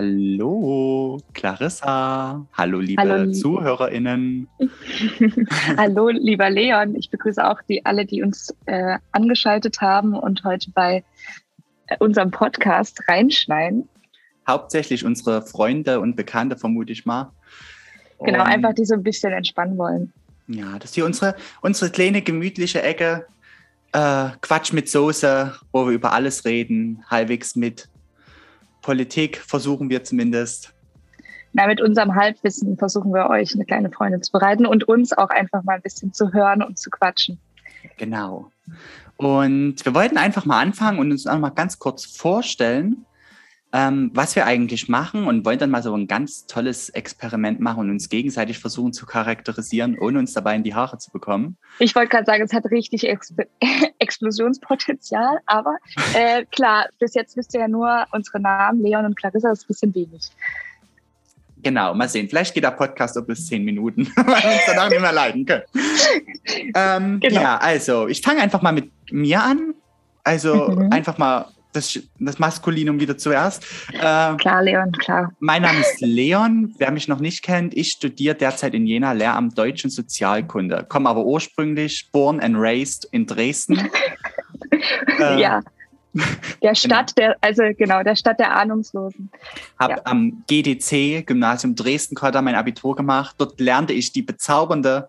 Hallo, Clarissa. Hallo, liebe Hallo, ZuhörerInnen. Hallo, lieber Leon. Ich begrüße auch die, alle, die uns äh, angeschaltet haben und heute bei äh, unserem Podcast reinschneiden. Hauptsächlich unsere Freunde und Bekannte, vermute ich mal. Genau, und, einfach die so ein bisschen entspannen wollen. Ja, das ist hier unsere, unsere kleine gemütliche Ecke. Äh, Quatsch mit Soße, wo wir über alles reden, halbwegs mit Politik versuchen wir zumindest. Na, mit unserem Halbwissen versuchen wir euch eine kleine Freundin zu bereiten und uns auch einfach mal ein bisschen zu hören und zu quatschen. Genau. Und wir wollten einfach mal anfangen und uns auch mal ganz kurz vorstellen ähm, was wir eigentlich machen und wollen dann mal so ein ganz tolles Experiment machen und uns gegenseitig versuchen zu charakterisieren, ohne uns dabei in die Haare zu bekommen. Ich wollte gerade sagen, es hat richtig Ex Explosionspotenzial, aber äh, klar, bis jetzt wisst ihr ja nur unsere Namen, Leon und Clarissa, das ist ein bisschen wenig. Genau, mal sehen. Vielleicht geht der Podcast so bis zehn Minuten, weil wir uns danach nicht mehr leiden können. ähm, genau. Ja, also ich fange einfach mal mit mir an. Also mhm. einfach mal das, das Maskulinum wieder zuerst. Äh, klar, Leon, klar. Mein Name ist Leon. Wer mich noch nicht kennt, ich studiere derzeit in Jena Lehramt Deutsch und Sozialkunde, komme aber ursprünglich born and raised in Dresden. äh, ja. Der Stadt genau. der, also genau, der Stadt der Ahnungslosen. Habe ja. am GDC, Gymnasium Dresden-Kotter, mein Abitur gemacht. Dort lernte ich die bezaubernde,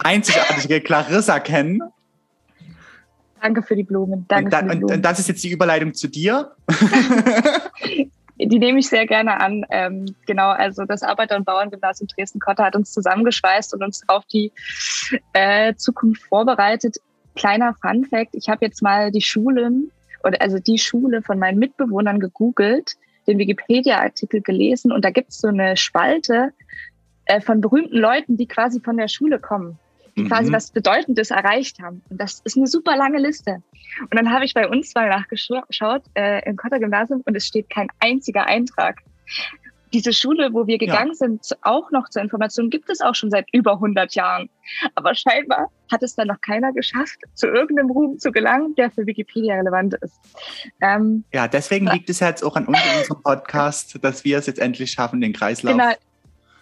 einzigartige Clarissa kennen. Danke für die Blumen. Danke und, da, die Blumen. und, das ist jetzt die Überleitung zu dir. die nehme ich sehr gerne an. Ähm, genau, also das Arbeiter- und Bauerngymnasium Dresden-Kotter hat uns zusammengeschweißt und uns auf die äh, Zukunft vorbereitet. Kleiner Fun-Fact: Ich habe jetzt mal die Schulen oder also die Schule von meinen Mitbewohnern gegoogelt, den Wikipedia-Artikel gelesen und da gibt es so eine Spalte äh, von berühmten Leuten, die quasi von der Schule kommen die mhm. quasi was Bedeutendes erreicht haben. Und das ist eine super lange Liste. Und dann habe ich bei uns mal nachgeschaut äh, im Kotter Gymnasium und es steht kein einziger Eintrag. Diese Schule, wo wir gegangen ja. sind, auch noch zur Information, gibt es auch schon seit über 100 Jahren. Aber scheinbar hat es dann noch keiner geschafft, zu irgendeinem Ruhm zu gelangen, der für Wikipedia relevant ist. Ähm, ja, deswegen liegt es jetzt auch an uns in unserem Podcast, dass wir es jetzt endlich schaffen, den Kreislauf genau,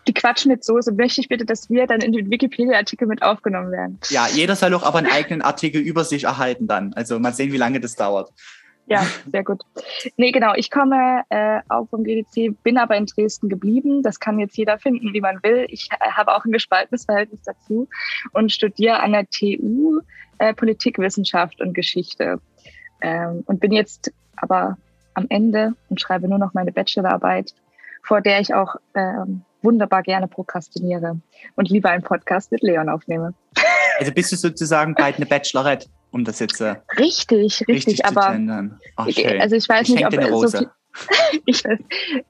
die Quatsch mit Soße, möchte ich bitte, dass wir dann in den Wikipedia-Artikel mit aufgenommen werden. Ja, jeder soll auch aber einen eigenen Artikel über sich erhalten dann. Also mal sehen, wie lange das dauert. Ja, sehr gut. Nee, genau. Ich komme äh, auch vom GDC, bin aber in Dresden geblieben. Das kann jetzt jeder finden, wie man will. Ich äh, habe auch ein gespaltenes Verhältnis dazu und studiere an der TU äh, Politikwissenschaft und Geschichte. Ähm, und bin jetzt aber am Ende und schreibe nur noch meine Bachelorarbeit, vor der ich auch ähm, wunderbar gerne prokrastiniere und lieber einen Podcast mit Leon aufnehme. Also bist du sozusagen bald eine Bachelorette, um das jetzt äh, richtig, richtig, richtig aber Ach, also ich weiß ich nicht, ob so viel, ich weiß,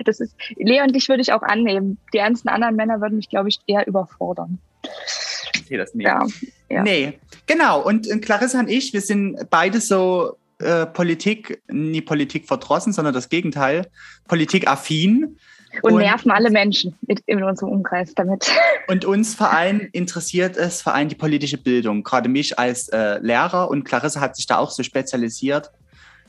das ist Leon, dich würde ich auch annehmen. Die ganzen anderen Männer würden mich, glaube ich, eher überfordern. Ich sehe das nicht. Ja, ja. Nee, genau. Und Clarissa und ich, wir sind beide so äh, Politik, nie Politik verdrossen, sondern das Gegenteil, Politikaffin. Und, und nerven alle Menschen in unserem Umkreis damit. Und uns Verein interessiert es, vor allem die politische Bildung. Gerade mich als äh, Lehrer und Clarissa hat sich da auch so spezialisiert.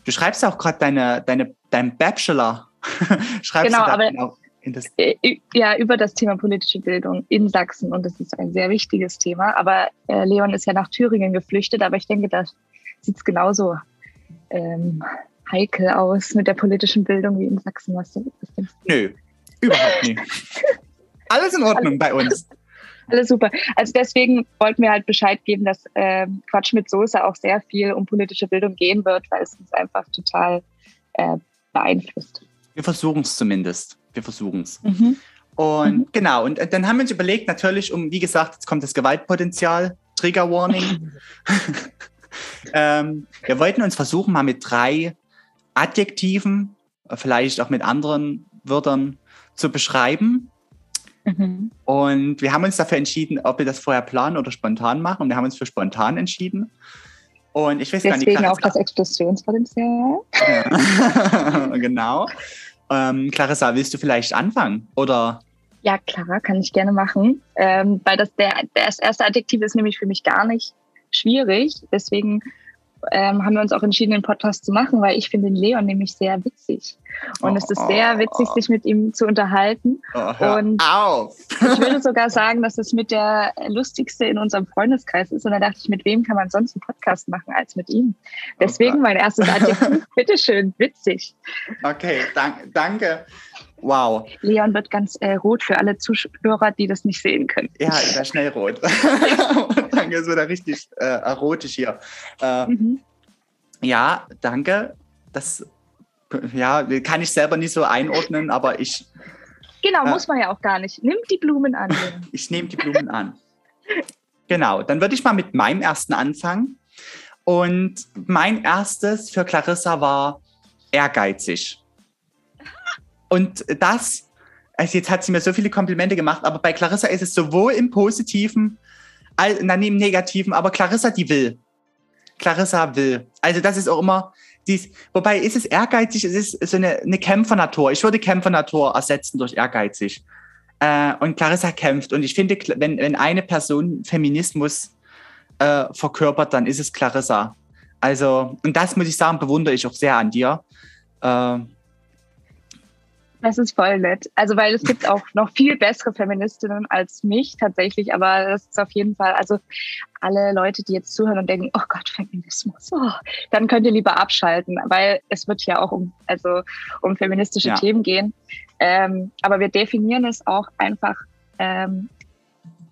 Du schreibst auch gerade deine, deine, dein Bachelor. schreibst genau, aber genau in das äh, ja, über das Thema politische Bildung in Sachsen. Und das ist ein sehr wichtiges Thema. Aber äh, Leon ist ja nach Thüringen geflüchtet, aber ich denke, da sieht es genauso ähm, heikel aus mit der politischen Bildung wie in Sachsen. Was du, was Nö, Überhaupt nicht. Alles in Ordnung bei uns. Alles super. Also deswegen wollten wir halt Bescheid geben, dass äh, Quatsch mit Soße auch sehr viel um politische Bildung gehen wird, weil es uns einfach total äh, beeinflusst. Wir versuchen es zumindest. Wir versuchen es. Mhm. Und mhm. genau, und äh, dann haben wir uns überlegt, natürlich, um, wie gesagt, jetzt kommt das Gewaltpotenzial, Trigger Warning. ähm, wir wollten uns versuchen, mal mit drei Adjektiven, vielleicht auch mit anderen Wörtern zu beschreiben. Mhm. Und wir haben uns dafür entschieden, ob wir das vorher planen oder spontan machen. Und wir haben uns für spontan entschieden. Und ich weiß Deswegen gar nicht, auch das Explosionspotenzial. Ja. genau. Ähm, Clarissa, willst du vielleicht anfangen? Oder? Ja, klar, kann ich gerne machen. Ähm, weil das, der, das erste Adjektiv ist nämlich für mich gar nicht schwierig. Deswegen ähm, haben wir uns auch entschieden, den Podcast zu machen, weil ich finde den Leon nämlich sehr witzig. Und oh, es ist sehr witzig, sich mit ihm zu unterhalten. Oh, und auf. ich würde sogar sagen, dass es mit der lustigste in unserem Freundeskreis ist. Und da dachte ich, mit wem kann man sonst einen Podcast machen als mit ihm? Deswegen mein erstes Adjektiv, bitteschön, witzig. Okay, dank, danke. Wow. Leon wird ganz äh, rot für alle Zuhörer, die das nicht sehen können. Ja, ich war schnell rot. danke, es wird richtig äh, erotisch hier. Äh, mhm. Ja, danke. Das ja, kann ich selber nicht so einordnen, aber ich. Genau, muss man ja auch gar nicht. Nimm die Blumen an. ich nehme die Blumen an. Genau, dann würde ich mal mit meinem ersten anfangen. Und mein erstes für Clarissa war ehrgeizig. Und das, also jetzt hat sie mir so viele Komplimente gemacht, aber bei Clarissa ist es sowohl im Positiven, als dann im Negativen, aber Clarissa, die will. Clarissa will. Also das ist auch immer, dies, wobei ist es ehrgeizig, es ist so eine, eine Kämpfernatur. Ich würde Kämpfernatur ersetzen durch ehrgeizig. Äh, und Clarissa kämpft. Und ich finde, wenn, wenn eine Person Feminismus äh, verkörpert, dann ist es Clarissa. Also, und das muss ich sagen, bewundere ich auch sehr an dir. Äh, das ist voll nett. Also, weil es gibt auch noch viel bessere Feministinnen als mich tatsächlich, aber das ist auf jeden Fall, also alle Leute, die jetzt zuhören und denken, oh Gott, Feminismus, oh, dann könnt ihr lieber abschalten, weil es wird ja auch um, also um feministische ja. Themen gehen. Ähm, aber wir definieren es auch einfach ähm,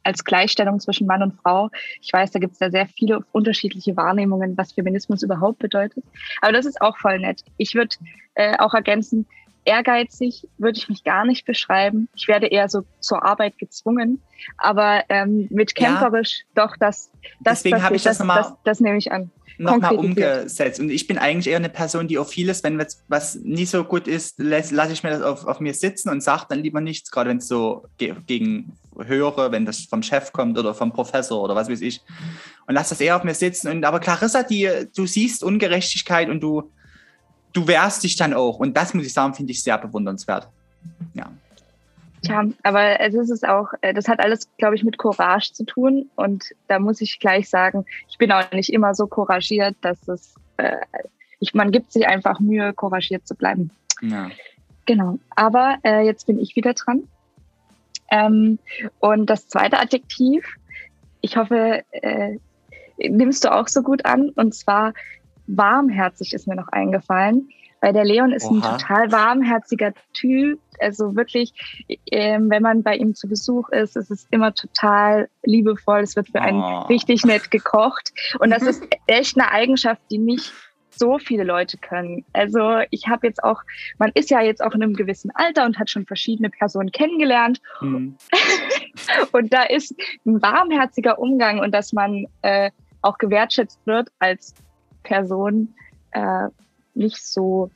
als Gleichstellung zwischen Mann und Frau. Ich weiß, da gibt es da sehr viele unterschiedliche Wahrnehmungen, was Feminismus überhaupt bedeutet. Aber das ist auch voll nett. Ich würde äh, auch ergänzen, ehrgeizig würde ich mich gar nicht beschreiben. Ich werde eher so zur Arbeit gezwungen. Aber ähm, mit kämpferisch, ja. doch, das, das, Deswegen habe ich das, das, das, das nehme ich an nochmal umgesetzt. Und ich bin eigentlich eher eine Person, die auf vieles, wenn was nicht so gut ist, lasse lass ich mir das auf, auf mir sitzen und sage dann lieber nichts, gerade wenn es so ge gegen höre, wenn das vom Chef kommt oder vom Professor oder was weiß ich. Und lass das eher auf mir sitzen. Und aber Clarissa, die, du siehst Ungerechtigkeit und du, du wehrst dich dann auch. Und das muss ich sagen, finde ich sehr bewundernswert. Ja. Tja, aber es ist auch, äh, das hat alles, glaube ich, mit Courage zu tun. Und da muss ich gleich sagen, ich bin auch nicht immer so couragiert, dass es, äh, ich, man gibt sich einfach Mühe, couragiert zu bleiben. Ja. Genau. Aber äh, jetzt bin ich wieder dran. Ähm, und das zweite Adjektiv, ich hoffe, äh, nimmst du auch so gut an. Und zwar warmherzig ist mir noch eingefallen, weil der Leon ist Oha. ein total warmherziger Typ. Also wirklich, ähm, wenn man bei ihm zu Besuch ist, ist es immer total liebevoll. Es wird für einen oh. richtig nett gekocht. Und das ist echt eine Eigenschaft, die nicht so viele Leute können. Also ich habe jetzt auch, man ist ja jetzt auch in einem gewissen Alter und hat schon verschiedene Personen kennengelernt. Mhm. und da ist ein warmherziger Umgang und dass man äh, auch gewertschätzt wird als Person äh, nicht so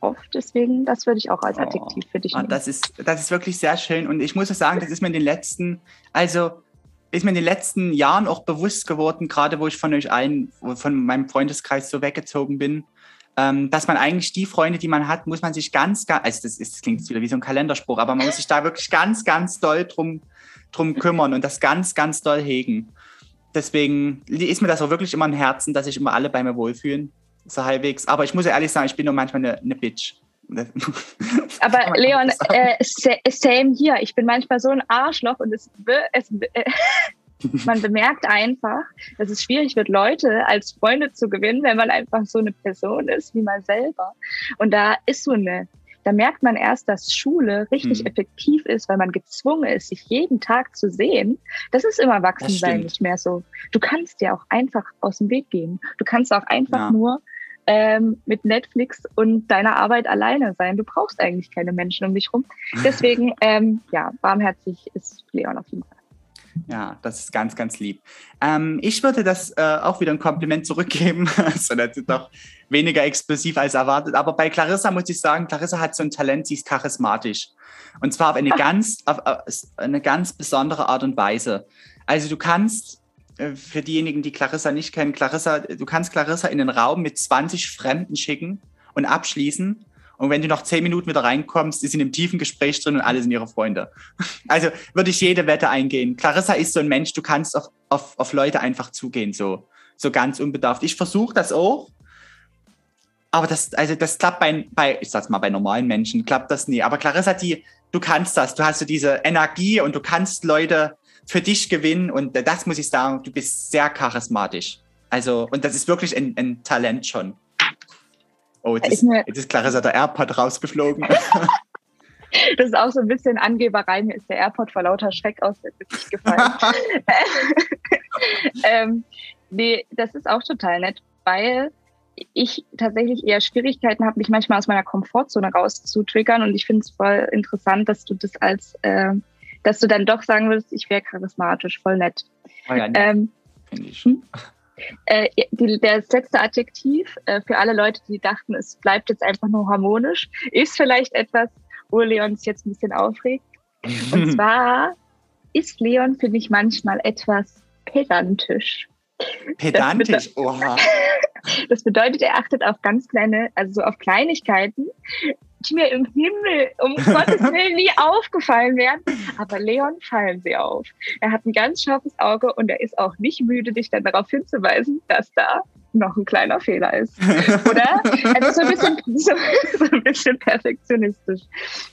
oft. Deswegen, das würde ich auch als oh. Adjektiv für dich ah, nehmen. Das ist, das ist wirklich sehr schön. Und ich muss auch sagen, das ist mir in den letzten, also ist mir in den letzten Jahren auch bewusst geworden, gerade wo ich von euch allen, von meinem Freundeskreis so weggezogen bin, ähm, dass man eigentlich die Freunde, die man hat, muss man sich ganz, ganz, also das, ist, das klingt wieder wie so ein Kalenderspruch, aber man muss sich da wirklich ganz, ganz doll drum, drum kümmern und das ganz, ganz doll hegen. Deswegen ist mir das auch wirklich immer ein Herzen, dass sich immer alle bei mir wohlfühlen. So halbwegs. Aber ich muss ja ehrlich sagen, ich bin nur manchmal eine, eine Bitch. Aber Leon, äh, same hier. Ich bin manchmal so ein Arschloch und es, es äh, man bemerkt einfach, dass es schwierig wird, Leute als Freunde zu gewinnen, wenn man einfach so eine Person ist wie man selber. Und da ist so eine da merkt man erst, dass Schule richtig mhm. effektiv ist, weil man gezwungen ist, sich jeden Tag zu sehen. Das ist im Erwachsensein nicht mehr so. Du kannst ja auch einfach aus dem Weg gehen. Du kannst auch einfach ja. nur ähm, mit Netflix und deiner Arbeit alleine sein. Du brauchst eigentlich keine Menschen um dich rum. Deswegen, ähm, ja, warmherzig ist Leon auf jeden Fall. Ja, das ist ganz, ganz lieb. Ähm, ich würde das äh, auch wieder ein Kompliment zurückgeben. also das ist doch weniger explosiv als erwartet. Aber bei Clarissa muss ich sagen, Clarissa hat so ein Talent, sie ist charismatisch. Und zwar auf eine, ganz, auf, auf eine ganz besondere Art und Weise. Also du kannst, äh, für diejenigen, die Clarissa nicht kennen, Clarissa, du kannst Clarissa in den Raum mit 20 Fremden schicken und abschließen und wenn du noch zehn Minuten wieder reinkommst, ist in einem tiefen Gespräch drin und alle sind ihre Freunde. Also würde ich jede Wette eingehen. Clarissa ist so ein Mensch, du kannst auf, auf, auf Leute einfach zugehen. So. so ganz unbedarft. Ich versuche das auch, aber das, also das klappt bei, bei, ich sag's mal, bei normalen Menschen klappt das nie. Aber Clarissa, die, du kannst das, du hast so diese Energie und du kannst Leute für dich gewinnen und das muss ich sagen, du bist sehr charismatisch. Also, und das ist wirklich ein, ein Talent schon. Oh, jetzt ist, jetzt ist Clarissa der AirPod rausgeflogen. Das ist auch so ein bisschen Angeberei. Mir ist der AirPod vor lauter Schreck aus dem Gesicht gefallen. ähm, nee, das ist auch total nett, weil ich tatsächlich eher Schwierigkeiten habe, mich manchmal aus meiner Komfortzone rauszutriggern. Und ich finde es voll interessant, dass du das als, äh, dass du dann doch sagen würdest, ich wäre charismatisch, voll nett. Oh ja, nee. ähm, finde ich. Äh, die, das letzte Adjektiv äh, für alle Leute, die dachten, es bleibt jetzt einfach nur harmonisch, ist vielleicht etwas, wo Leon sich jetzt ein bisschen aufregt. Und zwar ist Leon, finde ich, manchmal etwas pedantisch. Pedantisch, das oha. Das bedeutet, er achtet auf ganz kleine, also so auf Kleinigkeiten, mir im Himmel um Gottes Willen nie aufgefallen wären. Aber Leon fallen sie auf. Er hat ein ganz scharfes Auge und er ist auch nicht müde, dich dann darauf hinzuweisen, dass da noch ein kleiner Fehler ist. Oder? Also so ein bisschen, so, so ein bisschen perfektionistisch.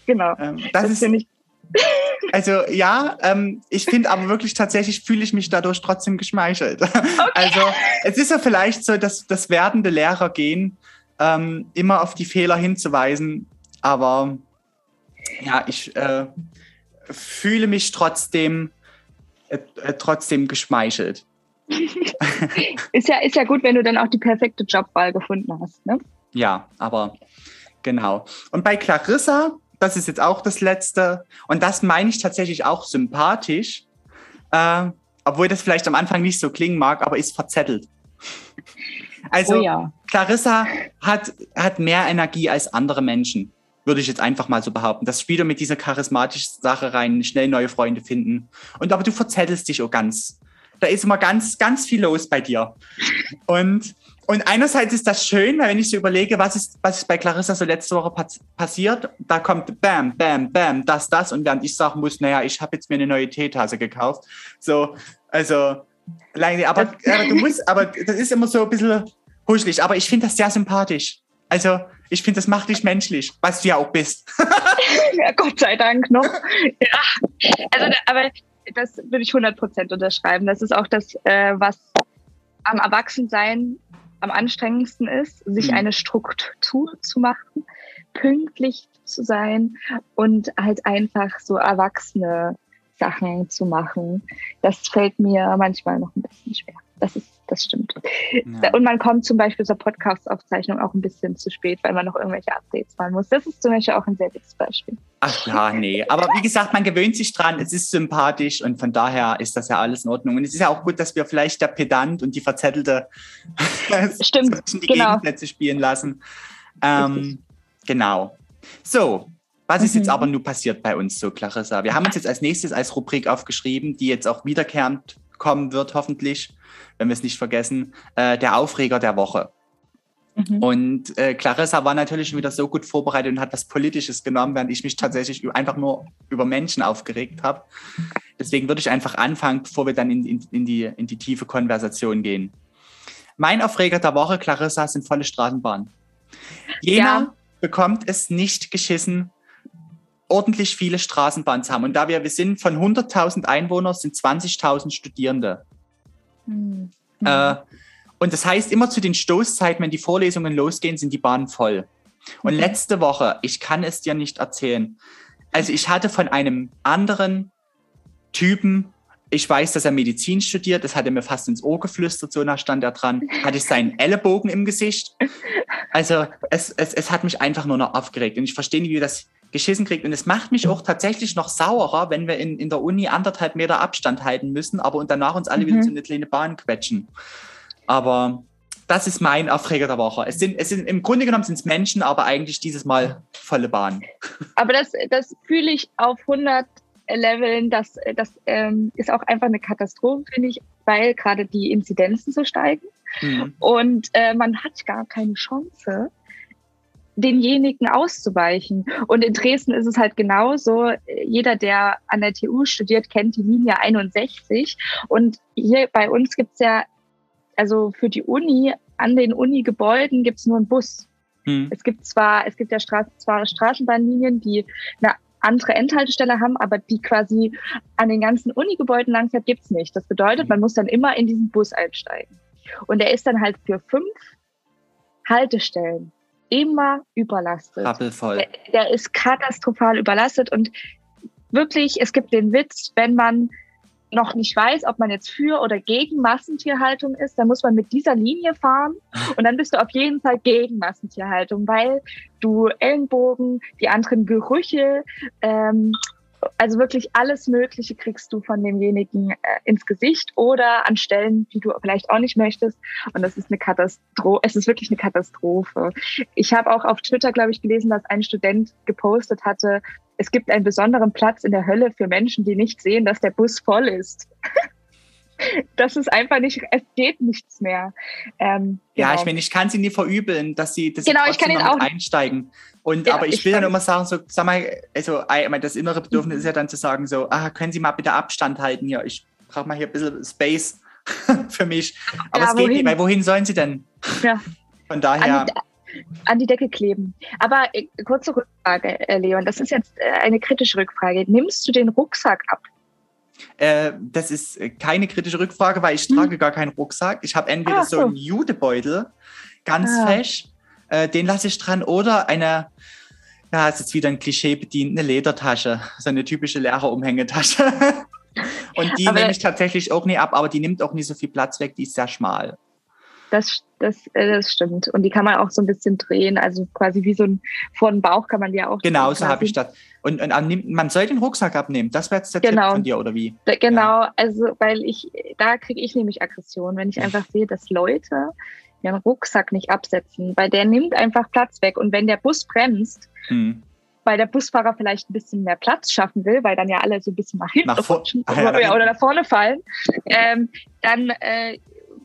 Genau. Ähm, das, das finde ich also ja, ähm, ich finde aber wirklich tatsächlich fühle ich mich dadurch trotzdem geschmeichelt. Okay. Also es ist ja vielleicht so, dass das werdende Lehrer gehen, ähm, immer auf die Fehler hinzuweisen, aber ja, ich äh, fühle mich trotzdem äh, äh trotzdem geschmeichelt. ist ja ist ja gut, wenn du dann auch die perfekte Jobwahl gefunden hast, ne? Ja, aber genau. Und bei Clarissa das ist jetzt auch das Letzte. Und das meine ich tatsächlich auch sympathisch, äh, obwohl das vielleicht am Anfang nicht so klingen mag, aber ist verzettelt. Also oh ja. Clarissa hat, hat mehr Energie als andere Menschen, würde ich jetzt einfach mal so behaupten. Das spielt mit dieser charismatischen Sache rein, schnell neue Freunde finden. Und aber du verzettelst dich auch ganz. Da ist immer ganz, ganz viel los bei dir. Und und einerseits ist das schön, weil wenn ich so überlege, was ist, was ist bei Clarissa so letzte Woche passiert, da kommt Bam, Bam, Bam, das, das. Und während ich sagen muss, naja, ich habe jetzt mir eine neue Teetasse gekauft. So, also, aber, aber du musst, aber das ist immer so ein bisschen huschelig. Aber ich finde das sehr sympathisch. Also, ich finde, das macht dich menschlich, was du ja auch bist. ja, Gott sei Dank noch. Ja. Also, aber das würde ich 100% unterschreiben. Das ist auch das, äh, was am Erwachsensein am anstrengendsten ist, sich mhm. eine Struktur zu machen, pünktlich zu sein und halt einfach so erwachsene Sachen zu machen. Das fällt mir manchmal noch ein bisschen schwer. Das ist, das stimmt. Ja. Und man kommt zum Beispiel zur Podcast-Aufzeichnung auch ein bisschen zu spät, weil man noch irgendwelche Updates machen muss. Das ist zum Beispiel auch ein sehr gutes Beispiel. Ach ja, nee. Aber wie gesagt, man gewöhnt sich dran, es ist sympathisch und von daher ist das ja alles in Ordnung. Und es ist ja auch gut, dass wir vielleicht der Pedant und die Verzettelte Stimmt, die genau. Gegenplätze spielen lassen. Ähm, genau. So, was ist jetzt mhm. aber nun passiert bei uns so, Clarissa? Wir haben uns jetzt als nächstes als Rubrik aufgeschrieben, die jetzt auch wiederkehrend kommen wird, hoffentlich, wenn wir es nicht vergessen, äh, der Aufreger der Woche. Mhm. Und äh, Clarissa war natürlich schon wieder so gut vorbereitet und hat was Politisches genommen, während ich mich tatsächlich einfach nur über Menschen aufgeregt habe. Deswegen würde ich einfach anfangen, bevor wir dann in, in, in, die, in die tiefe Konversation gehen. Mein Aufreger der Woche, Clarissa, sind volle Straßenbahnen. Jena ja. bekommt es nicht geschissen, ordentlich viele Straßenbahnen zu haben. Und da wir, wir sind von 100.000 Einwohnern, sind 20.000 Studierende. Mhm. Äh, und das heißt, immer zu den Stoßzeiten, wenn die Vorlesungen losgehen, sind die Bahnen voll. Und letzte Woche, ich kann es dir nicht erzählen, also ich hatte von einem anderen Typen, ich weiß, dass er Medizin studiert, das hat er mir fast ins Ohr geflüstert, so nah stand er dran, hatte ich seinen Ellenbogen im Gesicht. Also es, es, es hat mich einfach nur noch aufgeregt und ich verstehe nicht, wie das geschissen kriegt. Und es macht mich auch tatsächlich noch saurer, wenn wir in, in der Uni anderthalb Meter Abstand halten müssen, aber und danach uns alle mhm. wieder zu eine kleine Bahn quetschen. Aber das ist mein Aufreger der Woche. Es sind, es sind im Grunde genommen sind es Menschen, aber eigentlich dieses Mal volle Bahn. Aber das, das fühle ich auf 100 Leveln. Das, das ähm, ist auch einfach eine Katastrophe, finde ich, weil gerade die Inzidenzen so steigen. Mhm. Und äh, man hat gar keine Chance, denjenigen auszuweichen. Und in Dresden ist es halt genauso. Jeder, der an der TU studiert, kennt die Linie 61. Und hier bei uns gibt es ja also für die Uni, an den Uni-Gebäuden gibt es nur einen Bus. Hm. Es gibt zwar, es gibt ja Stra zwar Straßenbahnlinien, die eine andere Endhaltestelle haben, aber die quasi an den ganzen Uni-Gebäuden langfährt, gibt's nicht. Das bedeutet, man muss dann immer in diesen Bus einsteigen. Und der ist dann halt für fünf Haltestellen immer überlastet. Rappelvoll. Der, der ist katastrophal überlastet und wirklich, es gibt den Witz, wenn man noch nicht weiß, ob man jetzt für oder gegen Massentierhaltung ist, dann muss man mit dieser Linie fahren und dann bist du auf jeden Fall gegen Massentierhaltung, weil du Ellenbogen, die anderen Gerüche, ähm, also wirklich alles Mögliche kriegst du von demjenigen äh, ins Gesicht oder an Stellen, die du vielleicht auch nicht möchtest. Und das ist eine Katastrophe. Es ist wirklich eine Katastrophe. Ich habe auch auf Twitter, glaube ich, gelesen, dass ein Student gepostet hatte, es gibt einen besonderen Platz in der Hölle für Menschen, die nicht sehen, dass der Bus voll ist. das ist einfach nicht, es geht nichts mehr. Ähm, ja, genau. ich meine, ich kann sie nie verübeln, dass sie, dass genau, ich kann ihn auch einsteigen. Und ja, aber ich, ich will dann immer sagen, so, sag mal, also das innere Bedürfnis ist ja dann zu sagen, so, ah, können Sie mal bitte Abstand halten hier? Ich brauche mal hier ein bisschen Space für mich. Aber ja, es geht wohin? nicht, weil wohin sollen sie denn? Ja. Von daher. An die, an die Decke kleben. Aber äh, kurze Rückfrage, äh, Leon, das ist jetzt äh, eine kritische Rückfrage. Nimmst du den Rucksack ab? Äh, das ist keine kritische Rückfrage, weil ich hm. trage gar keinen Rucksack. Ich habe entweder ah, so. so einen Judebeutel, ganz ah. fesch, äh, den lasse ich dran, oder eine, ja, ist jetzt wieder ein Klischee bedient, eine Ledertasche, so eine typische Lehrerumhängetasche. Und die aber, nehme ich tatsächlich auch nie ab, aber die nimmt auch nicht so viel Platz weg, die ist sehr schmal. Das, das, äh, das stimmt. Und die kann man auch so ein bisschen drehen. Also quasi wie so ein vor den Bauch kann man die auch. Genau, so habe ich das. Und, und, man soll den Rucksack abnehmen. Das wäre jetzt der genau. Tipp von dir, oder wie? Genau, ja. also weil ich, da kriege ich nämlich Aggression, wenn ich einfach sehe, dass Leute ihren Rucksack nicht absetzen, weil der nimmt einfach Platz weg. Und wenn der Bus bremst, hm weil der Busfahrer vielleicht ein bisschen mehr Platz schaffen will, weil dann ja alle so ein bisschen nach hinten nach rutschen ah, ja, oder, oder nach vorne fallen, ähm, dann äh,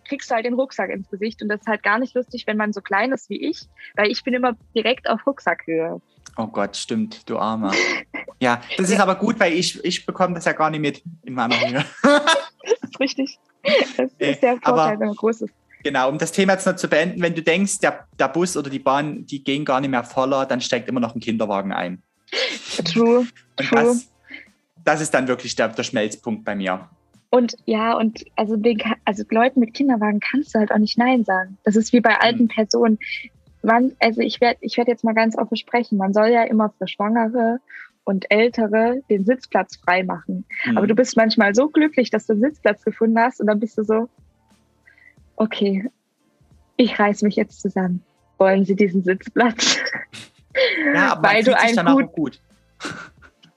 kriegst du halt den Rucksack ins Gesicht. Und das ist halt gar nicht lustig, wenn man so klein ist wie ich, weil ich bin immer direkt auf Rucksackhöhe. Oh Gott, stimmt, du Armer. Ja, das ist aber gut, weil ich, ich bekomme das ja gar nicht mit in meiner Höhe. das ist richtig. Das ist der Vorteil, wenn man groß ist. Genau, um das Thema jetzt noch zu beenden, wenn du denkst, der, der Bus oder die Bahn, die gehen gar nicht mehr voller, dann steigt immer noch ein Kinderwagen ein. True. True. Das, das ist dann wirklich der, der Schmelzpunkt bei mir. Und ja, und also, den, also Leuten mit Kinderwagen kannst du halt auch nicht Nein sagen. Das ist wie bei alten mhm. Personen. Man, also ich werde ich werd jetzt mal ganz offen sprechen. Man soll ja immer für Schwangere und Ältere den Sitzplatz frei machen. Mhm. Aber du bist manchmal so glücklich, dass du einen Sitzplatz gefunden hast und dann bist du so, okay, ich reiß mich jetzt zusammen. Wollen Sie diesen Sitzplatz? Ja, aber Weil du ein gut, gut.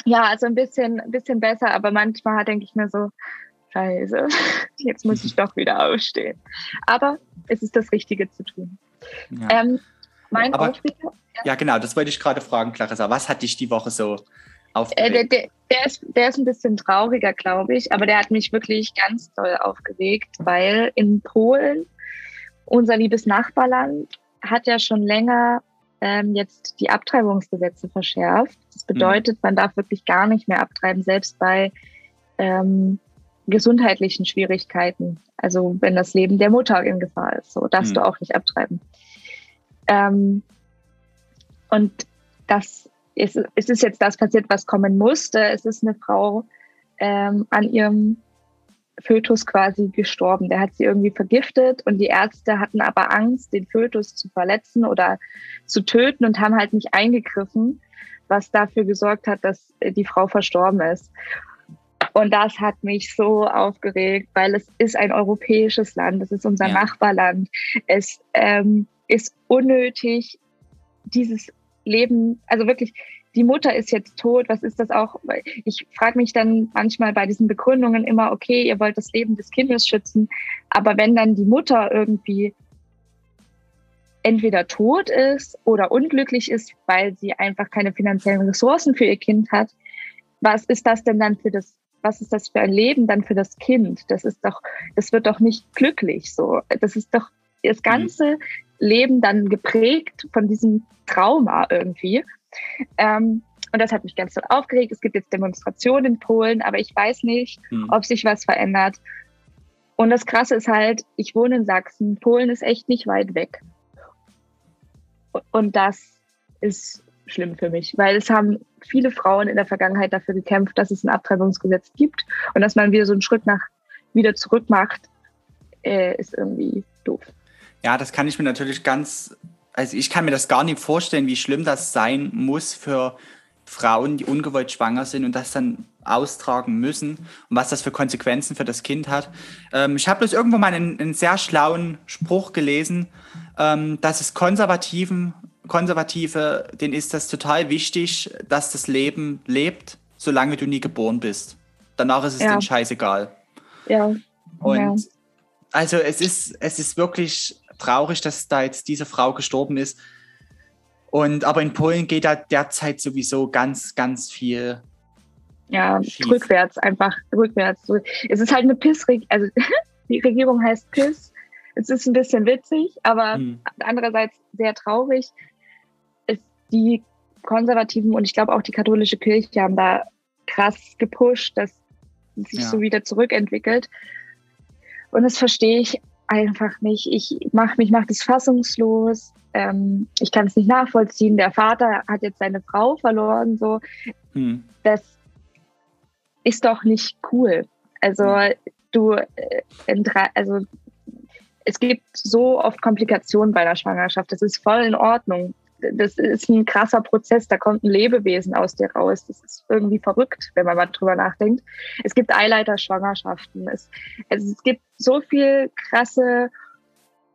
Ja, also ein bisschen, ein bisschen besser, aber manchmal denke ich mir so, Scheiße, jetzt muss ich doch wieder aufstehen. Aber es ist das Richtige zu tun. Ja. Ähm, mein Aber, Aufreger, ja. ja. genau, das wollte ich gerade fragen, Clarissa. Was hat dich die Woche so aufgeregt? Äh, der, der, der, ist, der ist ein bisschen trauriger, glaube ich, aber der hat mich wirklich ganz toll aufgeregt, weil in Polen, unser liebes Nachbarland, hat ja schon länger ähm, jetzt die Abtreibungsgesetze verschärft. Das mhm. bedeutet, mhm. man darf wirklich gar nicht mehr abtreiben, selbst bei ähm, gesundheitlichen Schwierigkeiten. Also wenn das Leben der Mutter in Gefahr ist, so darfst mhm. du auch nicht abtreiben. Ähm, und das ist, es ist jetzt das passiert, was kommen musste. Es ist eine Frau ähm, an ihrem Fötus quasi gestorben. Der hat sie irgendwie vergiftet und die Ärzte hatten aber Angst, den Fötus zu verletzen oder zu töten und haben halt nicht eingegriffen, was dafür gesorgt hat, dass die Frau verstorben ist. Und das hat mich so aufgeregt, weil es ist ein europäisches Land, es ist unser ja. Nachbarland. Es ähm, ist unnötig, dieses Leben, also wirklich, die Mutter ist jetzt tot, was ist das auch? Ich frage mich dann manchmal bei diesen Begründungen immer, okay, ihr wollt das Leben des Kindes schützen, aber wenn dann die Mutter irgendwie entweder tot ist oder unglücklich ist, weil sie einfach keine finanziellen Ressourcen für ihr Kind hat, was ist das denn dann für das was ist das für ein Leben dann für das Kind? Das ist doch, das wird doch nicht glücklich so. Das ist doch das ganze mhm. Leben dann geprägt von diesem Trauma irgendwie. Ähm, und das hat mich ganz toll aufgeregt. Es gibt jetzt Demonstrationen in Polen, aber ich weiß nicht, mhm. ob sich was verändert. Und das Krasse ist halt, ich wohne in Sachsen, Polen ist echt nicht weit weg. Und das ist schlimm für mich, weil es haben viele Frauen in der Vergangenheit dafür gekämpft, dass es ein Abtreibungsgesetz gibt und dass man wieder so einen Schritt nach wieder zurück macht, äh, ist irgendwie doof. Ja, das kann ich mir natürlich ganz, also ich kann mir das gar nicht vorstellen, wie schlimm das sein muss für Frauen, die ungewollt schwanger sind und das dann austragen müssen und was das für Konsequenzen für das Kind hat. Ähm, ich habe bloß irgendwo mal einen, einen, sehr schlauen Spruch gelesen, ähm, dass es Konservativen, Konservative, denen ist das total wichtig, dass das Leben lebt, solange du nie geboren bist. Danach ist es ja. denen scheißegal. Ja. Und ja. also es ist, es ist wirklich traurig, dass da jetzt diese Frau gestorben ist. Und aber in Polen geht da derzeit sowieso ganz, ganz viel. Ja, schief. rückwärts, einfach rückwärts. Es ist halt eine Piss, also die Regierung heißt Piss. Es ist ein bisschen witzig, aber hm. andererseits sehr traurig. Die Konservativen und ich glaube auch die katholische Kirche haben da krass gepusht, dass sich ja. so wieder zurückentwickelt. Und das verstehe ich einfach nicht. Ich mach mich macht es fassungslos. Ähm, ich kann es nicht nachvollziehen. Der Vater hat jetzt seine Frau verloren. So, hm. das ist doch nicht cool. Also hm. du, äh, also es gibt so oft Komplikationen bei der Schwangerschaft. Das ist voll in Ordnung das ist ein krasser Prozess, da kommt ein Lebewesen aus dir raus. Das ist irgendwie verrückt, wenn man mal drüber nachdenkt. Es gibt Eileiterschwangerschaften. Es, es, gibt so viel krasse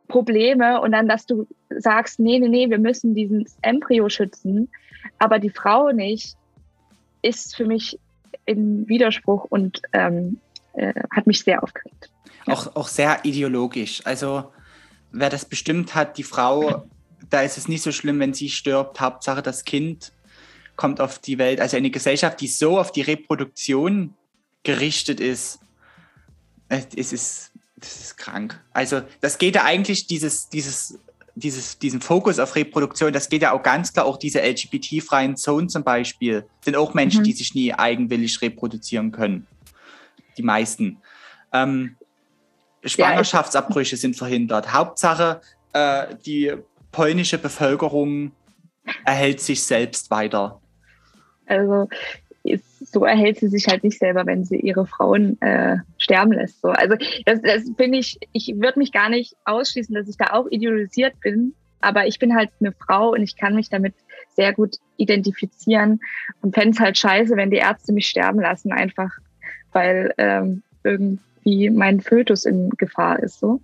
Probleme und dann, dass du sagst, nee, nee, nee, wir müssen diesen Embryo schützen, aber die Frau nicht, ist für mich in Widerspruch und ähm, äh, hat mich sehr aufgeregt. Auch, auch sehr ideologisch. Also wer das bestimmt hat, die Frau da ist es nicht so schlimm, wenn sie stirbt. Hauptsache, das Kind kommt auf die Welt. Also eine Gesellschaft, die so auf die Reproduktion gerichtet ist, es ist, das ist krank. Also das geht ja eigentlich, dieses, dieses, dieses, diesen Fokus auf Reproduktion, das geht ja auch ganz klar, auch diese LGBT-freien Zonen zum Beispiel, sind auch Menschen, mhm. die sich nie eigenwillig reproduzieren können. Die meisten. Ähm, Schwangerschaftsabbrüche sind verhindert. Hauptsache, äh, die polnische Bevölkerung erhält sich selbst weiter? Also so erhält sie sich halt nicht selber, wenn sie ihre Frauen äh, sterben lässt. So. Also das, das finde ich, ich würde mich gar nicht ausschließen, dass ich da auch idealisiert bin, aber ich bin halt eine Frau und ich kann mich damit sehr gut identifizieren und fände es halt scheiße, wenn die Ärzte mich sterben lassen, einfach weil ähm, irgendwie mein Fötus in Gefahr ist. So.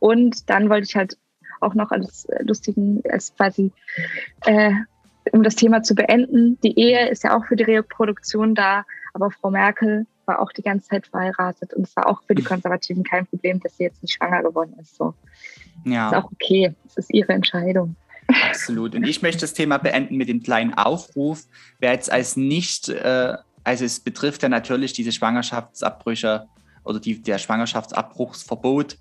Und dann wollte ich halt auch noch als lustigen, als quasi, äh, um das Thema zu beenden. Die Ehe ist ja auch für die Reproduktion da, aber Frau Merkel war auch die ganze Zeit verheiratet und es war auch für die Konservativen kein Problem, dass sie jetzt nicht schwanger geworden ist. So. Ja. Ist auch okay. Es ist ihre Entscheidung. Absolut. Und ich möchte das Thema beenden mit dem kleinen Aufruf. Wer jetzt als nicht, äh, also es betrifft ja natürlich diese Schwangerschaftsabbrüche oder die, der Schwangerschaftsabbruchsverbot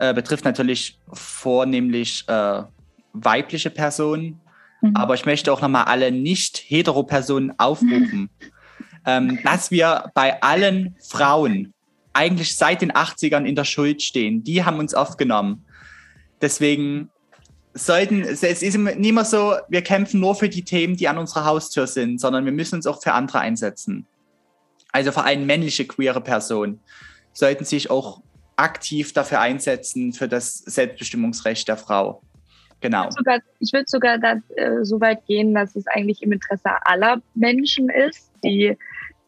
äh, betrifft natürlich vornehmlich äh, weibliche Personen, mhm. aber ich möchte auch nochmal alle nicht-hetero-Personen aufrufen, ähm, dass wir bei allen Frauen eigentlich seit den 80ern in der Schuld stehen. Die haben uns aufgenommen. Deswegen sollten, es ist nicht mehr so, wir kämpfen nur für die Themen, die an unserer Haustür sind, sondern wir müssen uns auch für andere einsetzen. Also vor allem männliche queere Personen sollten sich auch aktiv dafür einsetzen, für das Selbstbestimmungsrecht der Frau. Genau. Ich würde sogar, würd sogar äh, so weit gehen, dass es eigentlich im Interesse aller Menschen ist, die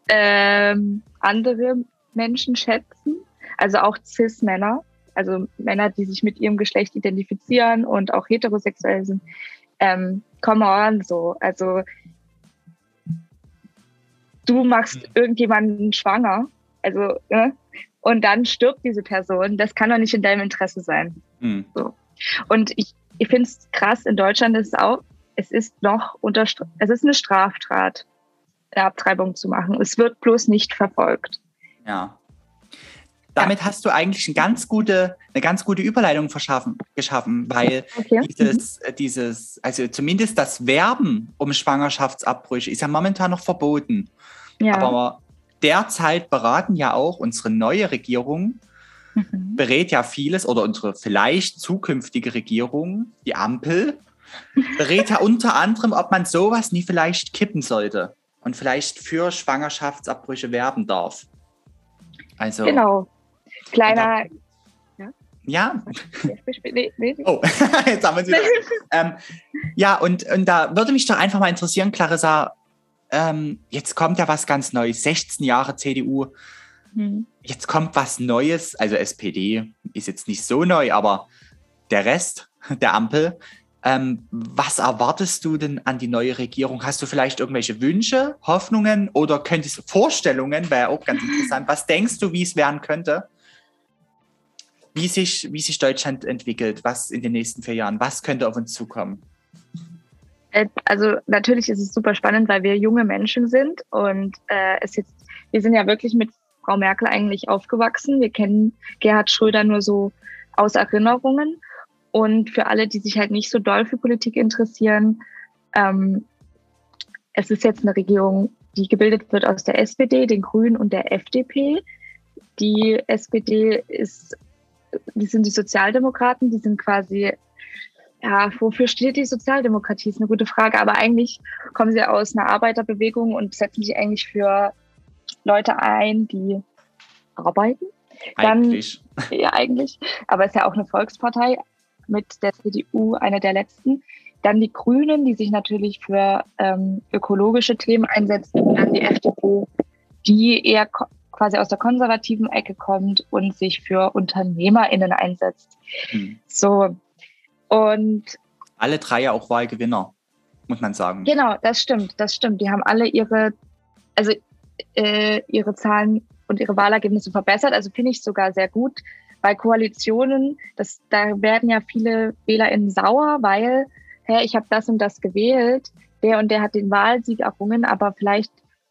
ähm, andere Menschen schätzen, also auch Cis-Männer, also Männer, die sich mit ihrem Geschlecht identifizieren und auch heterosexuell sind. Ähm, come on, so. Also du machst mhm. irgendjemanden schwanger, also ne? Und dann stirbt diese Person, das kann doch nicht in deinem Interesse sein. Mhm. So. Und ich, ich finde es krass, in Deutschland ist es auch, es ist noch unter, es ist eine Straftat, eine Abtreibung zu machen. Es wird bloß nicht verfolgt. Ja. Damit ja. hast du eigentlich eine ganz gute, eine ganz gute Überleitung verschaffen, geschaffen, weil okay. dieses, mhm. dieses, also zumindest das Werben um Schwangerschaftsabbrüche ist ja momentan noch verboten. Ja. Aber derzeit beraten ja auch unsere neue Regierung mhm. berät ja vieles oder unsere vielleicht zukünftige Regierung, die Ampel, berät ja unter anderem, ob man sowas nie vielleicht kippen sollte und vielleicht für Schwangerschaftsabbrüche werben darf. Also, genau. Kleiner. Da, ja. Nee, nee. Oh, jetzt haben wir es wieder. ähm, ja, und, und da würde mich doch einfach mal interessieren, Clarissa, ähm, jetzt kommt ja was ganz Neues, 16 Jahre CDU. Hm. Jetzt kommt was Neues, also SPD ist jetzt nicht so neu, aber der Rest der Ampel. Ähm, was erwartest du denn an die neue Regierung? Hast du vielleicht irgendwelche Wünsche, Hoffnungen oder könntest Vorstellungen, wäre auch ganz interessant. Was denkst du, wie es werden könnte? Wie sich, wie sich Deutschland entwickelt, was in den nächsten vier Jahren, was könnte auf uns zukommen? Äh, also natürlich ist es super spannend, weil wir junge Menschen sind und äh, es jetzt, wir sind ja wirklich mit Frau Merkel eigentlich aufgewachsen. Wir kennen Gerhard Schröder nur so aus Erinnerungen. Und für alle, die sich halt nicht so doll für Politik interessieren, ähm, es ist jetzt eine Regierung, die gebildet wird aus der SPD, den Grünen und der FDP. Die SPD ist, die sind die Sozialdemokraten, die sind quasi ja, wofür steht die Sozialdemokratie? Ist eine gute Frage. Aber eigentlich kommen sie aus einer Arbeiterbewegung und setzen sich eigentlich für Leute ein, die arbeiten. Dann, eigentlich. Ja, eigentlich. Aber es ist ja auch eine Volkspartei mit der CDU, eine der letzten. Dann die Grünen, die sich natürlich für ähm, ökologische Themen einsetzen. Und dann die FDP, die eher quasi aus der konservativen Ecke kommt und sich für UnternehmerInnen einsetzt. Hm. So, und alle drei ja auch Wahlgewinner, muss man sagen. Genau, das stimmt, das stimmt. Die haben alle ihre, also äh, ihre Zahlen und ihre Wahlergebnisse verbessert. Also finde ich sogar sehr gut. Bei Koalitionen, das, da werden ja viele WählerInnen sauer, weil, hä, ich habe das und das gewählt, der und der hat den Wahlsieg errungen, aber vielleicht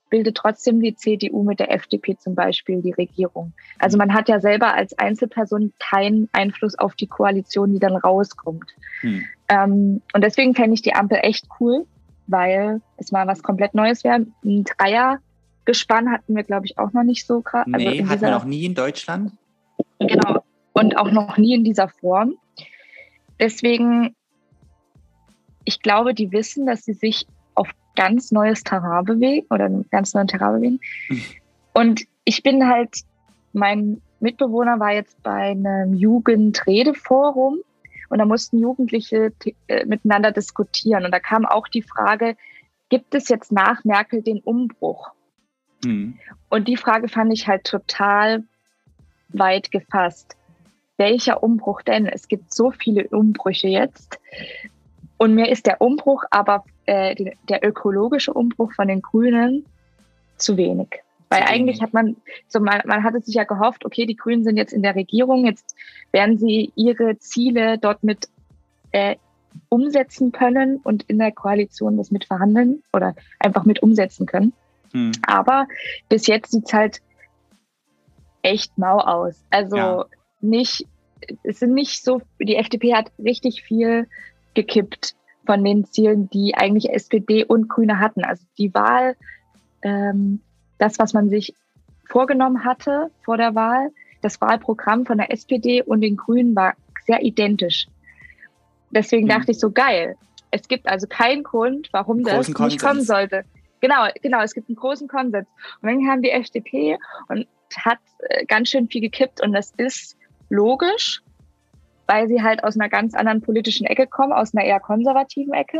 bildet trotzdem die CDU mit der FDP zum Beispiel die Regierung. Also man hat ja selber als Einzelperson keinen Einfluss auf die Koalition, die dann rauskommt. Hm. Ähm, und deswegen fände ich die Ampel echt cool, weil es mal was komplett Neues wäre. Ein Dreiergespann hatten wir, glaube ich, auch noch nicht so krass. Also nee, hatten wir noch nie in Deutschland. Genau. Und auch noch nie in dieser Form. Deswegen, ich glaube, die wissen, dass sie sich ganz neues Terrain bewegen oder einen ganz neuen Terrain bewegen. Und ich bin halt, mein Mitbewohner war jetzt bei einem Jugendredeforum und da mussten Jugendliche äh, miteinander diskutieren. Und da kam auch die Frage, gibt es jetzt nach Merkel den Umbruch? Mhm. Und die Frage fand ich halt total weit gefasst. Welcher Umbruch denn? Es gibt so viele Umbrüche jetzt. Und mir ist der Umbruch, aber äh, der ökologische Umbruch von den Grünen zu wenig. Weil zu eigentlich wenig. hat man, so man, man hatte sich ja gehofft, okay, die Grünen sind jetzt in der Regierung, jetzt werden sie ihre Ziele dort mit äh, umsetzen können und in der Koalition das mit verhandeln oder einfach mit umsetzen können. Hm. Aber bis jetzt sieht's halt echt mau aus. Also ja. nicht, es sind nicht so, die FDP hat richtig viel gekippt von den Zielen, die eigentlich SPD und Grüne hatten. Also die Wahl, ähm, das, was man sich vorgenommen hatte vor der Wahl, das Wahlprogramm von der SPD und den Grünen war sehr identisch. Deswegen mhm. dachte ich so, geil. Es gibt also keinen Grund, warum das nicht Konsens. kommen sollte. Genau, genau, es gibt einen großen Konsens. Und dann kam die FDP und hat äh, ganz schön viel gekippt und das ist logisch, weil sie halt aus einer ganz anderen politischen Ecke kommen, aus einer eher konservativen Ecke.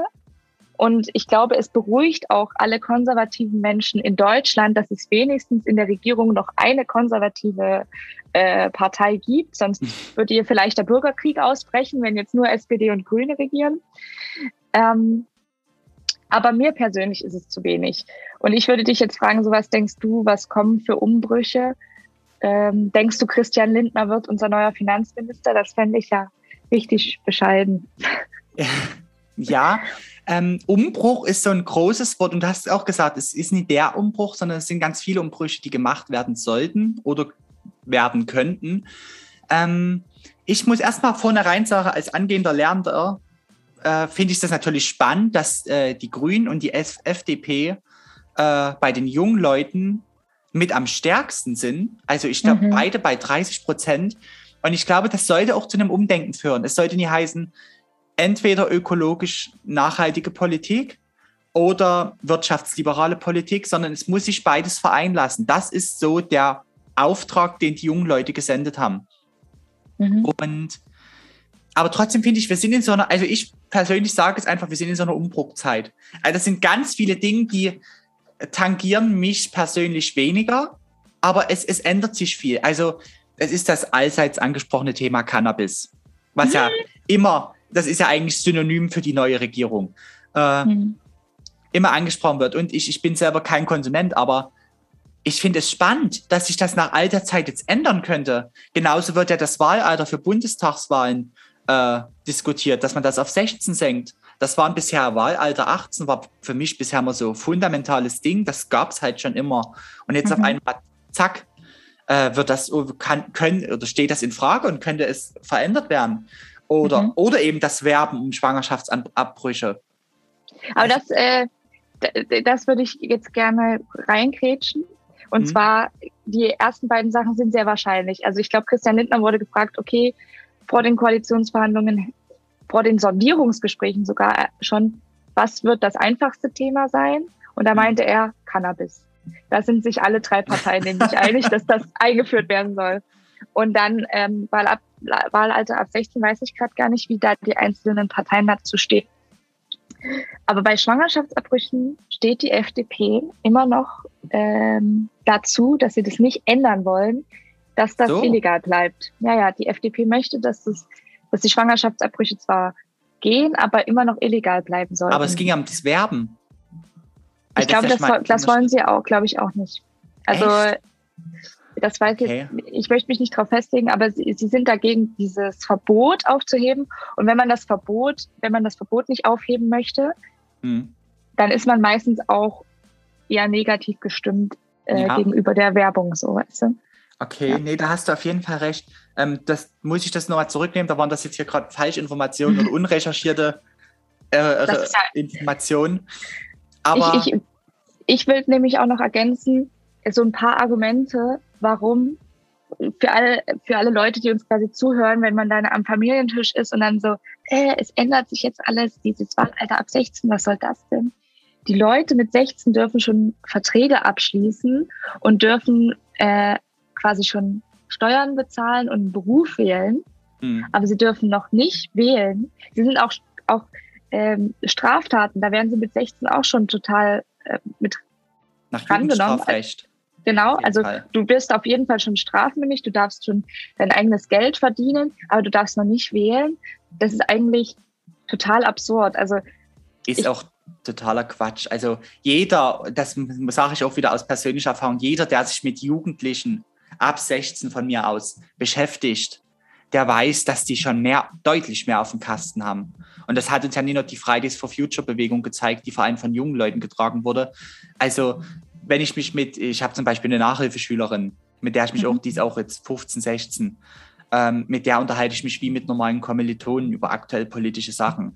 Und ich glaube, es beruhigt auch alle konservativen Menschen in Deutschland, dass es wenigstens in der Regierung noch eine konservative äh, Partei gibt. Sonst würde hier vielleicht der Bürgerkrieg ausbrechen, wenn jetzt nur SPD und Grüne regieren. Ähm, aber mir persönlich ist es zu wenig. Und ich würde dich jetzt fragen, so was denkst du, was kommen für Umbrüche? Ähm, denkst du, Christian Lindner wird unser neuer Finanzminister? Das fände ich ja richtig bescheiden. Ja, ähm, Umbruch ist so ein großes Wort und du hast auch gesagt, es ist nicht der Umbruch, sondern es sind ganz viele Umbrüche, die gemacht werden sollten oder werden könnten. Ähm, ich muss erstmal vornherein sagen, als angehender Lernender äh, finde ich das natürlich spannend, dass äh, die Grünen und die FDP äh, bei den jungen Leuten mit am stärksten sind. Also ich glaube, mhm. beide bei 30 Prozent. Und ich glaube, das sollte auch zu einem Umdenken führen. Es sollte nie heißen, entweder ökologisch nachhaltige Politik oder wirtschaftsliberale Politik, sondern es muss sich beides vereinlassen. Das ist so der Auftrag, den die jungen Leute gesendet haben. Mhm. Und aber trotzdem finde ich, wir sind in so einer, also ich persönlich sage es einfach, wir sind in so einer Umbruchzeit. Also das sind ganz viele Dinge, die tangieren mich persönlich weniger, aber es, es ändert sich viel. Also es ist das allseits angesprochene Thema Cannabis, was mhm. ja immer, das ist ja eigentlich synonym für die neue Regierung, äh, mhm. immer angesprochen wird. Und ich, ich bin selber kein Konsument, aber ich finde es spannend, dass sich das nach alter Zeit jetzt ändern könnte. Genauso wird ja das Wahlalter für Bundestagswahlen äh, diskutiert, dass man das auf 16 senkt. Das war bisher Wahlalter 18, war für mich bisher immer so fundamentales Ding. Das gab es halt schon immer. Und jetzt mhm. auf einmal, zack, äh, wird das, kann, können, oder steht das in Frage und könnte es verändert werden? Oder, mhm. oder eben das Werben um Schwangerschaftsabbrüche. Aber das, äh, das würde ich jetzt gerne reingrätschen. Und mhm. zwar, die ersten beiden Sachen sind sehr wahrscheinlich. Also ich glaube, Christian Lindner wurde gefragt, okay, vor den Koalitionsverhandlungen, vor den Sondierungsgesprächen sogar schon, was wird das einfachste Thema sein? Und da mhm. meinte er Cannabis. Da sind sich alle drei Parteien nämlich einig, dass das eingeführt werden soll. Und dann ähm, Wahlab, Wahlalter ab 16 weiß ich gerade gar nicht, wie da die einzelnen Parteien dazu stehen. Aber bei Schwangerschaftsabbrüchen steht die FDP immer noch ähm, dazu, dass sie das nicht ändern wollen, dass das so. illegal bleibt. Ja, ja, die FDP möchte, dass, das, dass die Schwangerschaftsabbrüche zwar gehen, aber immer noch illegal bleiben sollen. Aber es ging ja um das Werben. Also ich glaube, das, das, das wollen sie auch, glaube ich, auch nicht. Also Echt? das weiß ich, okay. ich möchte mich nicht darauf festlegen, aber sie, sie sind dagegen, dieses Verbot aufzuheben. Und wenn man das Verbot, wenn man das Verbot nicht aufheben möchte, hm. dann ist man meistens auch eher negativ gestimmt äh, ja. gegenüber der Werbung, so weißt du. Okay, ja. nee, da hast du auf jeden Fall recht. Ähm, das muss ich das nochmal zurücknehmen. Da waren das jetzt hier gerade Falschinformationen und unrecherchierte äh, ja Informationen. Aber ich, ich, ich will nämlich auch noch ergänzen, so ein paar Argumente, warum für alle, für alle Leute, die uns quasi zuhören, wenn man dann am Familientisch ist und dann so, äh, es ändert sich jetzt alles, dieses Wahlalter ab 16, was soll das denn? Die Leute mit 16 dürfen schon Verträge abschließen und dürfen äh, quasi schon Steuern bezahlen und einen Beruf wählen, mhm. aber sie dürfen noch nicht wählen. Sie sind auch, auch ähm, Straftaten, da werden sie mit 16 auch schon total äh, mit Nach Jugendstrafrecht. Genau, also Fall. du bist auf jeden Fall schon strafmündig, du darfst schon dein eigenes Geld verdienen, aber du darfst noch nicht wählen. Das ist eigentlich total absurd. Also ist ich, auch totaler Quatsch. Also jeder, das sage ich auch wieder aus persönlicher Erfahrung, jeder, der sich mit Jugendlichen ab 16 von mir aus beschäftigt, der weiß, dass die schon mehr, deutlich mehr auf dem Kasten haben. Und das hat uns ja nicht nur die Fridays for Future Bewegung gezeigt, die vor allem von jungen Leuten getragen wurde. Also wenn ich mich mit, ich habe zum Beispiel eine Nachhilfeschülerin, mit der ich mich mhm. auch, die ist auch jetzt 15, 16, ähm, mit der unterhalte ich mich wie mit normalen Kommilitonen über aktuell politische Sachen.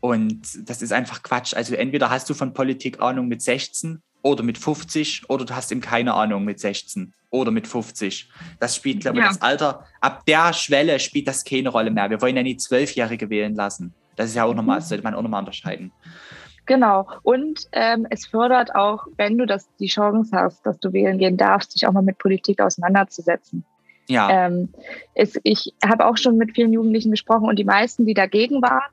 Und das ist einfach Quatsch. Also entweder hast du von Politik Ahnung mit 16 oder mit 50 oder du hast eben keine Ahnung mit 16 oder mit 50. Das spielt, glaube ich, ja. das Alter. Ab der Schwelle spielt das keine Rolle mehr. Wir wollen ja nie Zwölfjährige wählen lassen. Das ist ja auch nochmal, das sollte man auch nochmal unterscheiden. Genau. Und ähm, es fördert auch, wenn du das, die Chance hast, dass du wählen gehen darfst, dich auch mal mit Politik auseinanderzusetzen. Ja. Ähm, es, ich habe auch schon mit vielen Jugendlichen gesprochen und die meisten, die dagegen waren,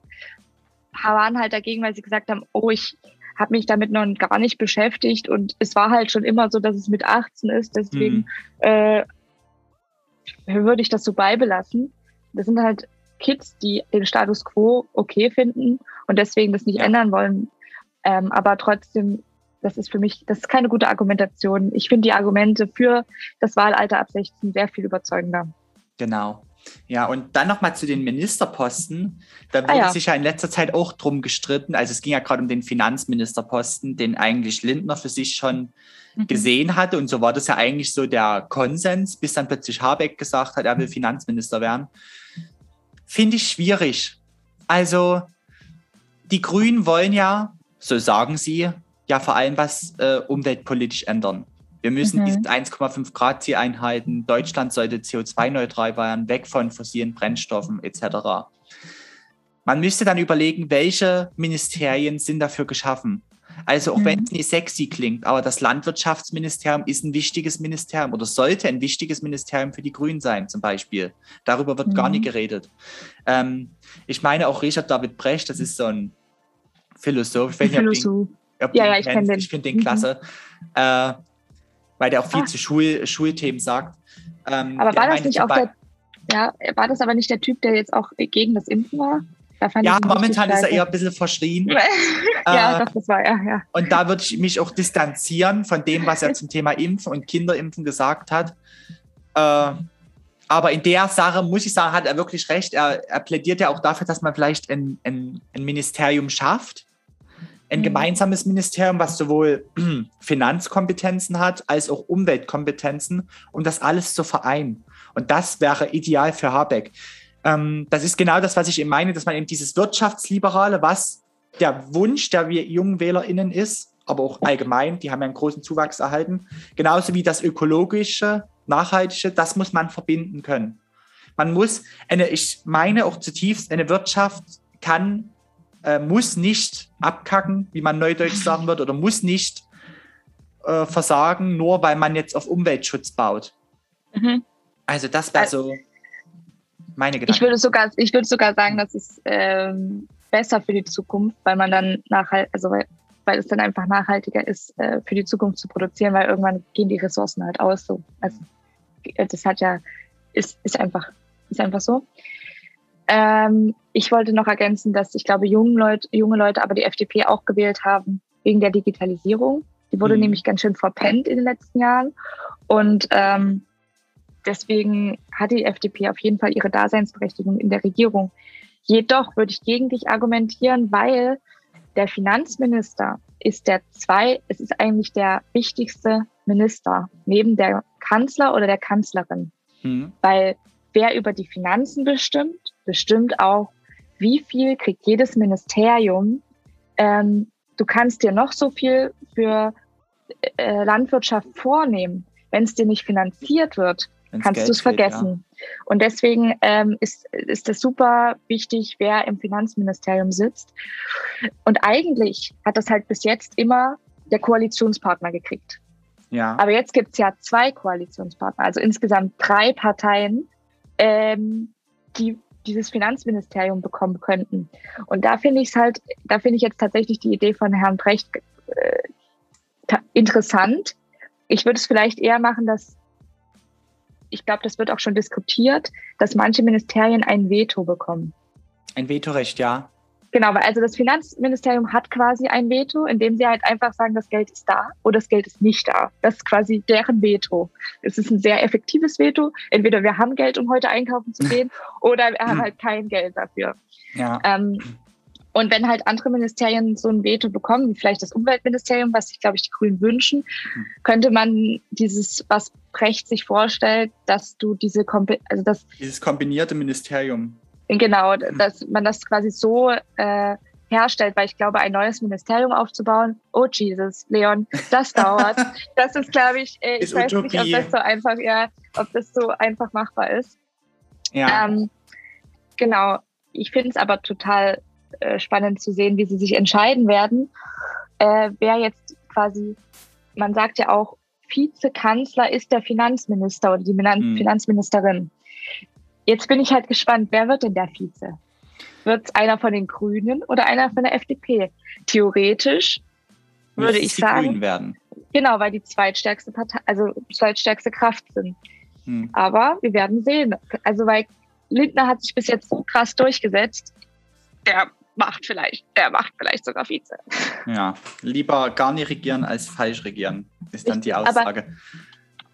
waren halt dagegen, weil sie gesagt haben, oh, ich habe mich damit noch gar nicht beschäftigt und es war halt schon immer so, dass es mit 18 ist, deswegen mhm. äh, würde ich das so beibelassen. Das sind halt Kids, die den Status quo okay finden und deswegen das nicht ja. ändern wollen. Ähm, aber trotzdem, das ist für mich, das ist keine gute Argumentation. Ich finde die Argumente für das Wahlalter ab 16 sehr viel überzeugender. Genau. Ja, und dann nochmal zu den Ministerposten. Da wurde ah, ja. sich ja in letzter Zeit auch drum gestritten. Also es ging ja gerade um den Finanzministerposten, den eigentlich Lindner für sich schon mhm. gesehen hatte. Und so war das ja eigentlich so der Konsens, bis dann plötzlich Habeck gesagt hat, er will Finanzminister werden. Finde ich schwierig. Also die Grünen wollen ja so sagen sie, ja vor allem was äh, umweltpolitisch ändern. Wir müssen mhm. diese 1,5 Grad Ziel einhalten. Deutschland sollte CO2-neutral werden, weg von fossilen Brennstoffen etc. Man müsste dann überlegen, welche Ministerien sind dafür geschaffen. Also auch mhm. wenn es nicht sexy klingt, aber das Landwirtschaftsministerium ist ein wichtiges Ministerium oder sollte ein wichtiges Ministerium für die Grünen sein, zum Beispiel. Darüber wird mhm. gar nicht mhm. geredet. Ähm, ich meine auch Richard David Brecht, das ist so ein Philosoph. Ich, Philosoph. Den, ja, ja, ich kenne den. Ich finde den klasse, mhm. äh, weil der auch viel ah. zu Schul Schulthemen sagt. Ähm, aber war das nicht auch der, ja, war das aber nicht der Typ, der jetzt auch gegen das Impfen war? ja, momentan ist er eher ein bisschen verschrien. ja, äh, doch, das war er, ja. Und da würde ich mich auch distanzieren von dem, was er zum Thema Impfen und Kinderimpfen gesagt hat. Äh, aber in der Sache, muss ich sagen, hat er wirklich recht. Er, er plädiert ja auch dafür, dass man vielleicht ein, ein, ein Ministerium schafft. Ein mhm. gemeinsames Ministerium, was sowohl Finanzkompetenzen hat als auch Umweltkompetenzen, um das alles zu vereinen. Und das wäre ideal für Habeck. Ähm, das ist genau das, was ich eben meine, dass man eben dieses Wirtschaftsliberale, was der Wunsch der jungen WählerInnen ist, aber auch allgemein, die haben ja einen großen Zuwachs erhalten, genauso wie das ökologische, nachhaltige, das muss man verbinden können. Man muss, eine, ich meine auch zutiefst, eine Wirtschaft kann, äh, muss nicht abkacken, wie man neudeutsch sagen wird, oder muss nicht äh, versagen, nur weil man jetzt auf Umweltschutz baut. Mhm. Also das wäre so meine Gedanken. Ich würde sogar, ich würde sogar sagen, das ist ähm, besser für die Zukunft, weil man dann nachhalt, also weil, weil es dann einfach nachhaltiger ist, äh, für die Zukunft zu produzieren, weil irgendwann gehen die Ressourcen halt aus. So. Also das hat ja, ist, ist einfach, ist einfach so. Ähm, ich wollte noch ergänzen, dass ich glaube, junge Leute, junge Leute aber die FDP auch gewählt haben wegen der Digitalisierung. Die wurde mhm. nämlich ganz schön verpennt in den letzten Jahren. Und ähm, Deswegen hat die FDP auf jeden Fall ihre Daseinsberechtigung in der Regierung. Jedoch würde ich gegen dich argumentieren, weil der Finanzminister ist der zwei, es ist eigentlich der wichtigste Minister neben der Kanzler oder der Kanzlerin. Mhm. Weil wer über die Finanzen bestimmt, bestimmt auch, wie viel kriegt jedes Ministerium. Ähm, du kannst dir noch so viel für äh, Landwirtschaft vornehmen. Wenn es dir nicht finanziert wird, kannst du es vergessen. Ja. Und deswegen ähm, ist, ist es super wichtig, wer im Finanzministerium sitzt. Und eigentlich hat das halt bis jetzt immer der Koalitionspartner gekriegt. Ja. Aber jetzt gibt es ja zwei Koalitionspartner, also insgesamt drei Parteien, ähm, die dieses Finanzministerium bekommen könnten. Und da finde ich es halt, da finde ich jetzt tatsächlich die Idee von Herrn Brecht äh, interessant. Ich würde es vielleicht eher machen, dass ich glaube, das wird auch schon diskutiert, dass manche Ministerien ein Veto bekommen. Ein Vetorecht, ja. Genau, weil also das Finanzministerium hat quasi ein Veto, indem sie halt einfach sagen, das Geld ist da oder das Geld ist nicht da. Das ist quasi deren Veto. Es ist ein sehr effektives Veto. Entweder wir haben Geld, um heute einkaufen zu gehen, oder wir haben halt kein Geld dafür. Ja. Ähm, und wenn halt andere Ministerien so ein Veto bekommen, wie vielleicht das Umweltministerium, was sich, glaube ich, die Grünen wünschen, könnte man dieses, was Precht sich vorstellt, dass du diese, also das dieses kombinierte Ministerium. Genau, hm. dass man das quasi so äh, herstellt, weil ich glaube, ein neues Ministerium aufzubauen, oh Jesus, Leon, das dauert. das ist, glaube ich, äh, ich weiß Utopie. nicht, ob das so einfach, ja, ob das so einfach machbar ist. Ja. Ähm, genau. Ich finde es aber total äh, spannend zu sehen, wie sie sich entscheiden werden. Äh, wer jetzt quasi, man sagt ja auch, Vizekanzler ist der Finanzminister oder die mhm. Finanzministerin. Jetzt bin ich halt gespannt, wer wird denn der Vize? Wird es einer von den Grünen oder einer von der FDP? Theoretisch würde ich sagen. Grünen werden. Genau, weil die zweitstärkste Partei, also zweitstärkste Kraft sind. Hm. Aber wir werden sehen. Also weil Lindner hat sich bis jetzt so krass durchgesetzt. Der macht vielleicht, der macht vielleicht sogar Vize. Ja, lieber gar nicht regieren als falsch regieren, ist dann die Aussage. Aber,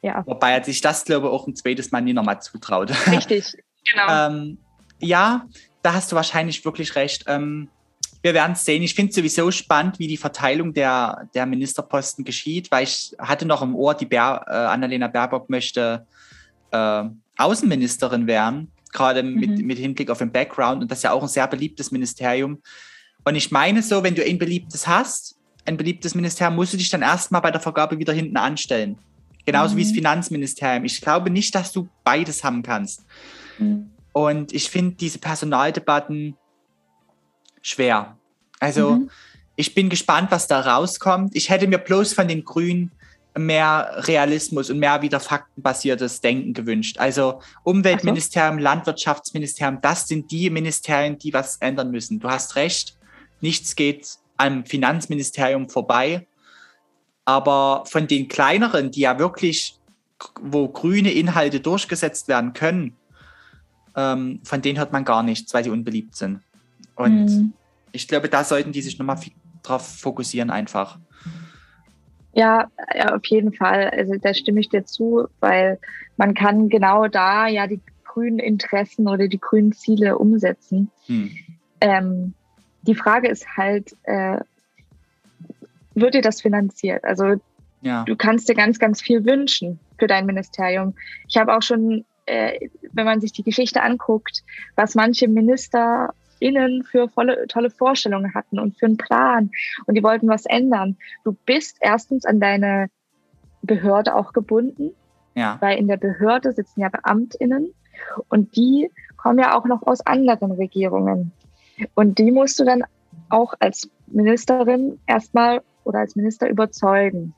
ja. Wobei er sich das, glaube ich, auch ein zweites Mal nie nochmal zutraut. Richtig, genau. ähm, ja, da hast du wahrscheinlich wirklich recht. Ähm, wir werden es sehen. Ich finde es sowieso spannend, wie die Verteilung der, der Ministerposten geschieht, weil ich hatte noch im Ohr, die Bär, äh, Annalena Baerbock möchte äh, Außenministerin werden gerade mhm. mit, mit Hinblick auf den Background. Und das ist ja auch ein sehr beliebtes Ministerium. Und ich meine so, wenn du ein beliebtes hast, ein beliebtes Ministerium, musst du dich dann erstmal bei der Vergabe wieder hinten anstellen. Genauso mhm. wie das mhm. Finanzministerium. Ich glaube nicht, dass du beides haben kannst. Mhm. Und ich finde diese Personaldebatten schwer. Also mhm. ich bin gespannt, was da rauskommt. Ich hätte mir bloß von den Grünen mehr Realismus und mehr wieder faktenbasiertes Denken gewünscht. Also Umweltministerium, so. Landwirtschaftsministerium, das sind die Ministerien, die was ändern müssen. Du hast recht, nichts geht am Finanzministerium vorbei. Aber von den kleineren, die ja wirklich, wo grüne Inhalte durchgesetzt werden können, ähm, von denen hört man gar nichts, weil sie unbeliebt sind. Und mhm. ich glaube, da sollten die sich nochmal drauf fokussieren einfach. Ja, ja, auf jeden Fall. Also da stimme ich dir zu, weil man kann genau da ja die grünen Interessen oder die grünen Ziele umsetzen. Hm. Ähm, die Frage ist halt, äh, wird dir das finanziert? Also ja. du kannst dir ganz, ganz viel wünschen für dein Ministerium. Ich habe auch schon, äh, wenn man sich die Geschichte anguckt, was manche MinisterInnen für volle, tolle Vorstellungen hatten und für einen Plan und die wollten was ändern. Du bist erstens an deine Behörde auch gebunden, ja. weil in der Behörde sitzen ja BeamtInnen und die kommen ja auch noch aus anderen Regierungen. Und die musst du dann auch als Ministerin erstmal oder als Minister überzeugen.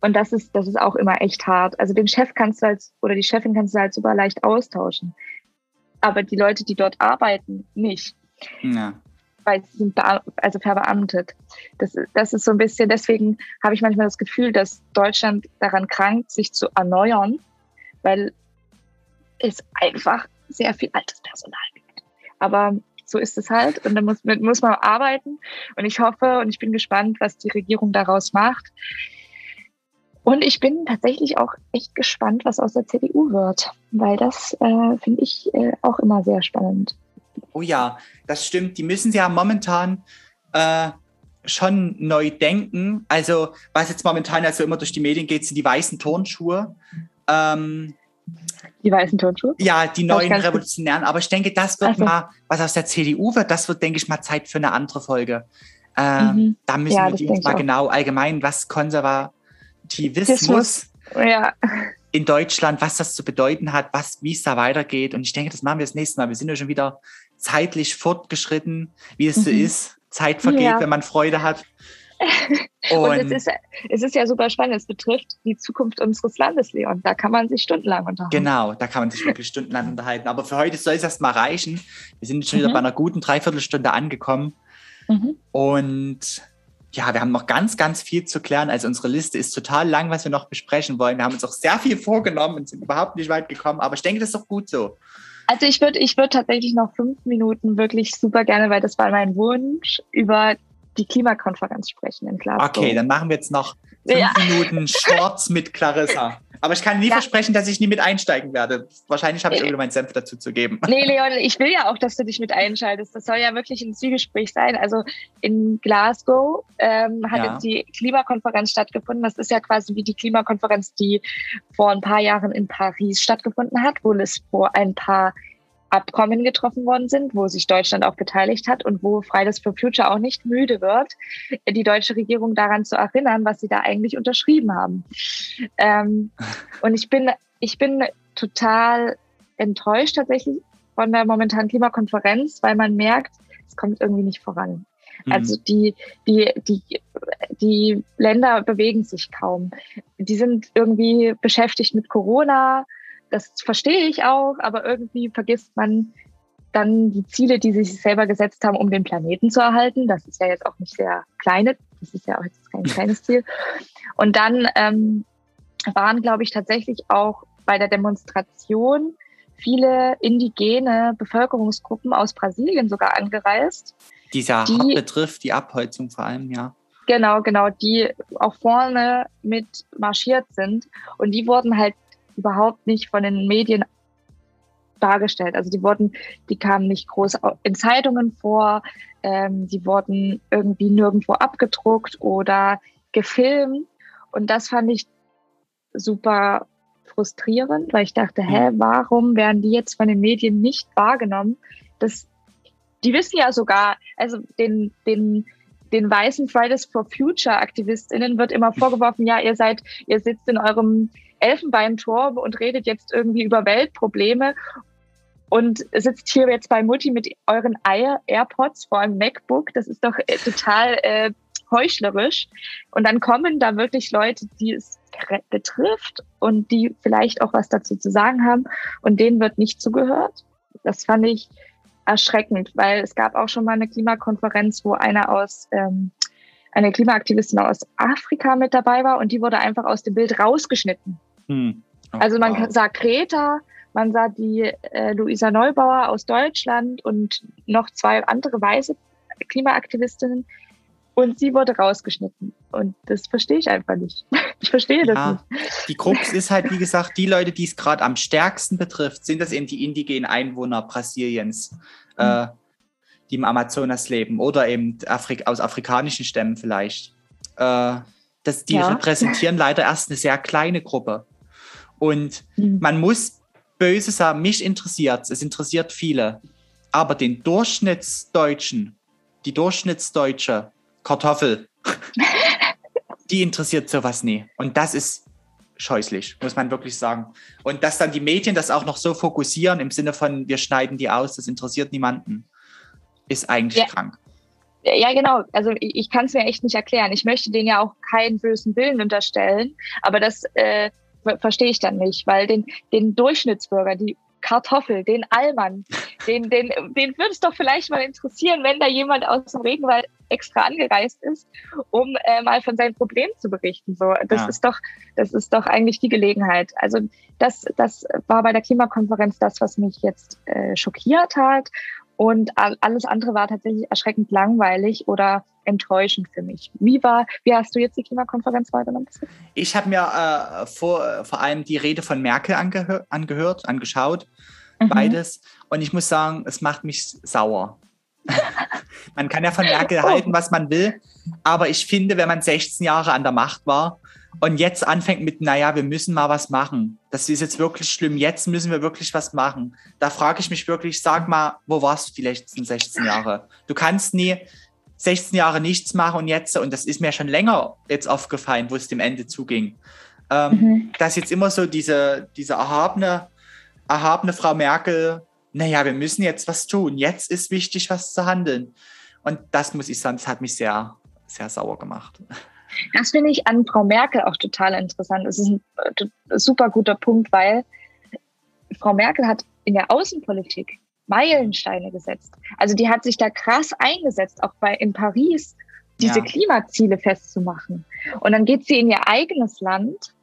Und das ist, das ist auch immer echt hart. Also den Chef kannst du als, oder die Chefin kannst du halt super leicht austauschen. Aber die Leute, die dort arbeiten, nicht. Ja. Weil sie sind also verbeamtet. Das, das ist so ein bisschen, deswegen habe ich manchmal das Gefühl, dass Deutschland daran krankt, sich zu erneuern, weil es einfach sehr viel altes Personal gibt. Aber so ist es halt und da muss, muss man arbeiten und ich hoffe und ich bin gespannt, was die Regierung daraus macht. Und ich bin tatsächlich auch echt gespannt, was aus der CDU wird, weil das äh, finde ich äh, auch immer sehr spannend. Oh ja, das stimmt. Die müssen ja momentan äh, schon neu denken. Also was jetzt momentan also immer durch die Medien geht, sind die weißen Turnschuhe. Ähm, die weißen Turnschuhe? Ja, die neuen Revolutionären. Aber ich denke, das wird also. mal, was aus der CDU wird, das wird, denke ich mal, Zeit für eine andere Folge. Ähm, mhm. Da müssen ja, wir uns mal genau allgemein, was Konservativismus ja. in Deutschland, was das zu bedeuten hat, was, wie es da weitergeht. Und ich denke, das machen wir das nächste Mal. Wir sind ja schon wieder zeitlich fortgeschritten, wie es mhm. so ist. Zeit vergeht, ja. wenn man Freude hat. Und, und es, ist, es ist ja super spannend. Es betrifft die Zukunft unseres Landes, Leon. Da kann man sich stundenlang unterhalten. Genau, da kann man sich wirklich stundenlang unterhalten. Aber für heute soll es erst mal reichen. Wir sind schon mhm. wieder bei einer guten Dreiviertelstunde angekommen. Mhm. Und ja, wir haben noch ganz, ganz viel zu klären. Also unsere Liste ist total lang, was wir noch besprechen wollen. Wir haben uns auch sehr viel vorgenommen und sind überhaupt nicht weit gekommen. Aber ich denke, das ist doch gut so. Also ich würde ich würd tatsächlich noch fünf Minuten wirklich super gerne, weil das war mein Wunsch, über die Klimakonferenz sprechen in Glasgow. Okay, dann machen wir jetzt noch fünf ja. Minuten Shorts mit Clarissa. Aber ich kann nie ja. versprechen, dass ich nie mit einsteigen werde. Wahrscheinlich habe ich irgendwie meinen Senf dazu zu geben. Nee, Leon, ich will ja auch, dass du dich mit einschaltest. Das soll ja wirklich ein Zielgespräch sein. Also in Glasgow ähm, hat ja. jetzt die Klimakonferenz stattgefunden. Das ist ja quasi wie die Klimakonferenz, die vor ein paar Jahren in Paris stattgefunden hat, wo es vor ein paar Abkommen getroffen worden sind, wo sich Deutschland auch beteiligt hat und wo Fridays for Future auch nicht müde wird, die deutsche Regierung daran zu erinnern, was sie da eigentlich unterschrieben haben. Ähm, und ich bin, ich bin total enttäuscht tatsächlich von der momentanen Klimakonferenz, weil man merkt, es kommt irgendwie nicht voran. Mhm. Also die, die, die, die Länder bewegen sich kaum. Die sind irgendwie beschäftigt mit Corona, das verstehe ich auch, aber irgendwie vergisst man dann die Ziele, die sie sich selber gesetzt haben, um den Planeten zu erhalten. Das ist ja jetzt auch nicht sehr kleine, das ist ja auch jetzt kein kleines Ziel. Und dann ähm, waren, glaube ich, tatsächlich auch bei der Demonstration viele indigene Bevölkerungsgruppen aus Brasilien sogar angereist. Dieser die, hart betrifft die Abholzung vor allem, ja. Genau, genau, die auch vorne mit marschiert sind. Und die wurden halt überhaupt nicht von den Medien dargestellt. Also die wurden, die kamen nicht groß in Zeitungen vor, ähm, die wurden irgendwie nirgendwo abgedruckt oder gefilmt. Und das fand ich super frustrierend, weil ich dachte, hä, mhm. warum werden die jetzt von den Medien nicht wahrgenommen? Das, die wissen ja sogar, also den, den, den weißen Fridays for Future AktivistInnen wird immer vorgeworfen, ja, ihr seid, ihr sitzt in eurem Elfenbeinturm und redet jetzt irgendwie über Weltprobleme und sitzt hier jetzt bei Mutti mit euren AirPods vor einem MacBook. Das ist doch äh, total äh, heuchlerisch. Und dann kommen da wirklich Leute, die es betrifft und die vielleicht auch was dazu zu sagen haben und denen wird nicht zugehört. Das fand ich erschreckend, weil es gab auch schon mal eine Klimakonferenz, wo einer aus ähm, eine Klimaaktivistin aus Afrika mit dabei war und die wurde einfach aus dem Bild rausgeschnitten. Hm. Oh, also man wow. sah Greta, man sah die äh, Luisa Neubauer aus Deutschland und noch zwei andere weiße Klimaaktivistinnen und sie wurde rausgeschnitten. Und das verstehe ich einfach nicht. Ich verstehe das ja, nicht. Die Krux ist halt, wie gesagt, die Leute, die es gerade am stärksten betrifft, sind das eben die indigenen Einwohner Brasiliens, mhm. äh, die im Amazonas leben oder eben Afrik aus afrikanischen Stämmen vielleicht. Äh, das, die ja. repräsentieren leider erst eine sehr kleine Gruppe. Und mhm. man muss böse sagen, mich interessiert es interessiert viele. Aber den Durchschnittsdeutschen, die Durchschnittsdeutsche Kartoffel, die interessiert sowas nie. Und das ist scheußlich, muss man wirklich sagen. Und dass dann die Medien das auch noch so fokussieren im Sinne von, wir schneiden die aus, das interessiert niemanden, ist eigentlich ja. krank. Ja, genau. Also ich, ich kann es mir echt nicht erklären. Ich möchte denen ja auch keinen bösen Willen unterstellen, aber das äh, verstehe ich dann nicht, weil den, den Durchschnittsbürger, die Kartoffel, den Allmann, den, den, den würde es doch vielleicht mal interessieren, wenn da jemand aus dem Regenwald extra angereist ist, um äh, mal von seinem Problem zu berichten. So, das ja. ist doch, das ist doch eigentlich die Gelegenheit. Also das, das war bei der Klimakonferenz das, was mich jetzt äh, schockiert hat. Und alles andere war tatsächlich erschreckend langweilig oder enttäuschend für mich. Wie war, wie hast du jetzt die Klimakonferenz wahrgenommen? Ich habe mir äh, vor, vor allem die Rede von Merkel angehör, angehört, angeschaut, mhm. beides. Und ich muss sagen, es macht mich sauer. man kann ja von Merkel oh. halten, was man will, aber ich finde, wenn man 16 Jahre an der Macht war und jetzt anfängt mit, naja, wir müssen mal was machen. Das ist jetzt wirklich schlimm. Jetzt müssen wir wirklich was machen. Da frage ich mich wirklich, sag mal, wo warst du die letzten 16 Jahre? Du kannst nie 16 Jahre nichts machen und jetzt, und das ist mir schon länger jetzt aufgefallen, wo es dem Ende zuging, ähm, mhm. dass jetzt immer so diese, diese erhabene, erhabene Frau Merkel, naja, wir müssen jetzt was tun. Jetzt ist wichtig, was zu handeln. Und das muss ich sagen, das hat mich sehr, sehr sauer gemacht. Das finde ich an Frau Merkel auch total interessant. Das ist ein äh, super guter Punkt, weil Frau Merkel hat in der Außenpolitik Meilensteine gesetzt. Also die hat sich da krass eingesetzt, auch bei in Paris diese ja. Klimaziele festzumachen. Und dann geht sie in ihr eigenes Land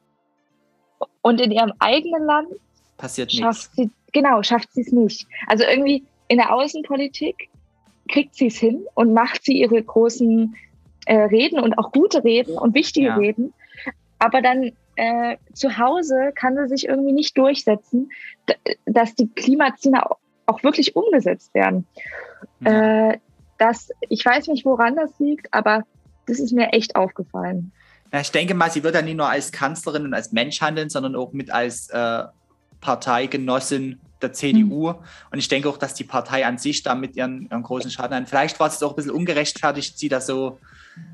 und in ihrem eigenen Land passiert schafft nichts. Sie, genau, schafft sie es nicht. Also irgendwie in der Außenpolitik kriegt sie es hin und macht sie ihre großen äh, Reden und auch gute Reden und wichtige ja. Reden. Aber dann äh, zu Hause kann sie sich irgendwie nicht durchsetzen, dass die Klimaziele auch wirklich umgesetzt werden. Ja. Äh, das, ich weiß nicht, woran das liegt, aber das ist mir echt aufgefallen. Ja, ich denke mal, sie wird ja nicht nur als Kanzlerin und als Mensch handeln, sondern auch mit als äh, Parteigenossin der CDU. Mhm. Und ich denke auch, dass die Partei an sich da mit ihren, ihren großen Schaden hat. Vielleicht war es auch ein bisschen ungerechtfertigt, sie da so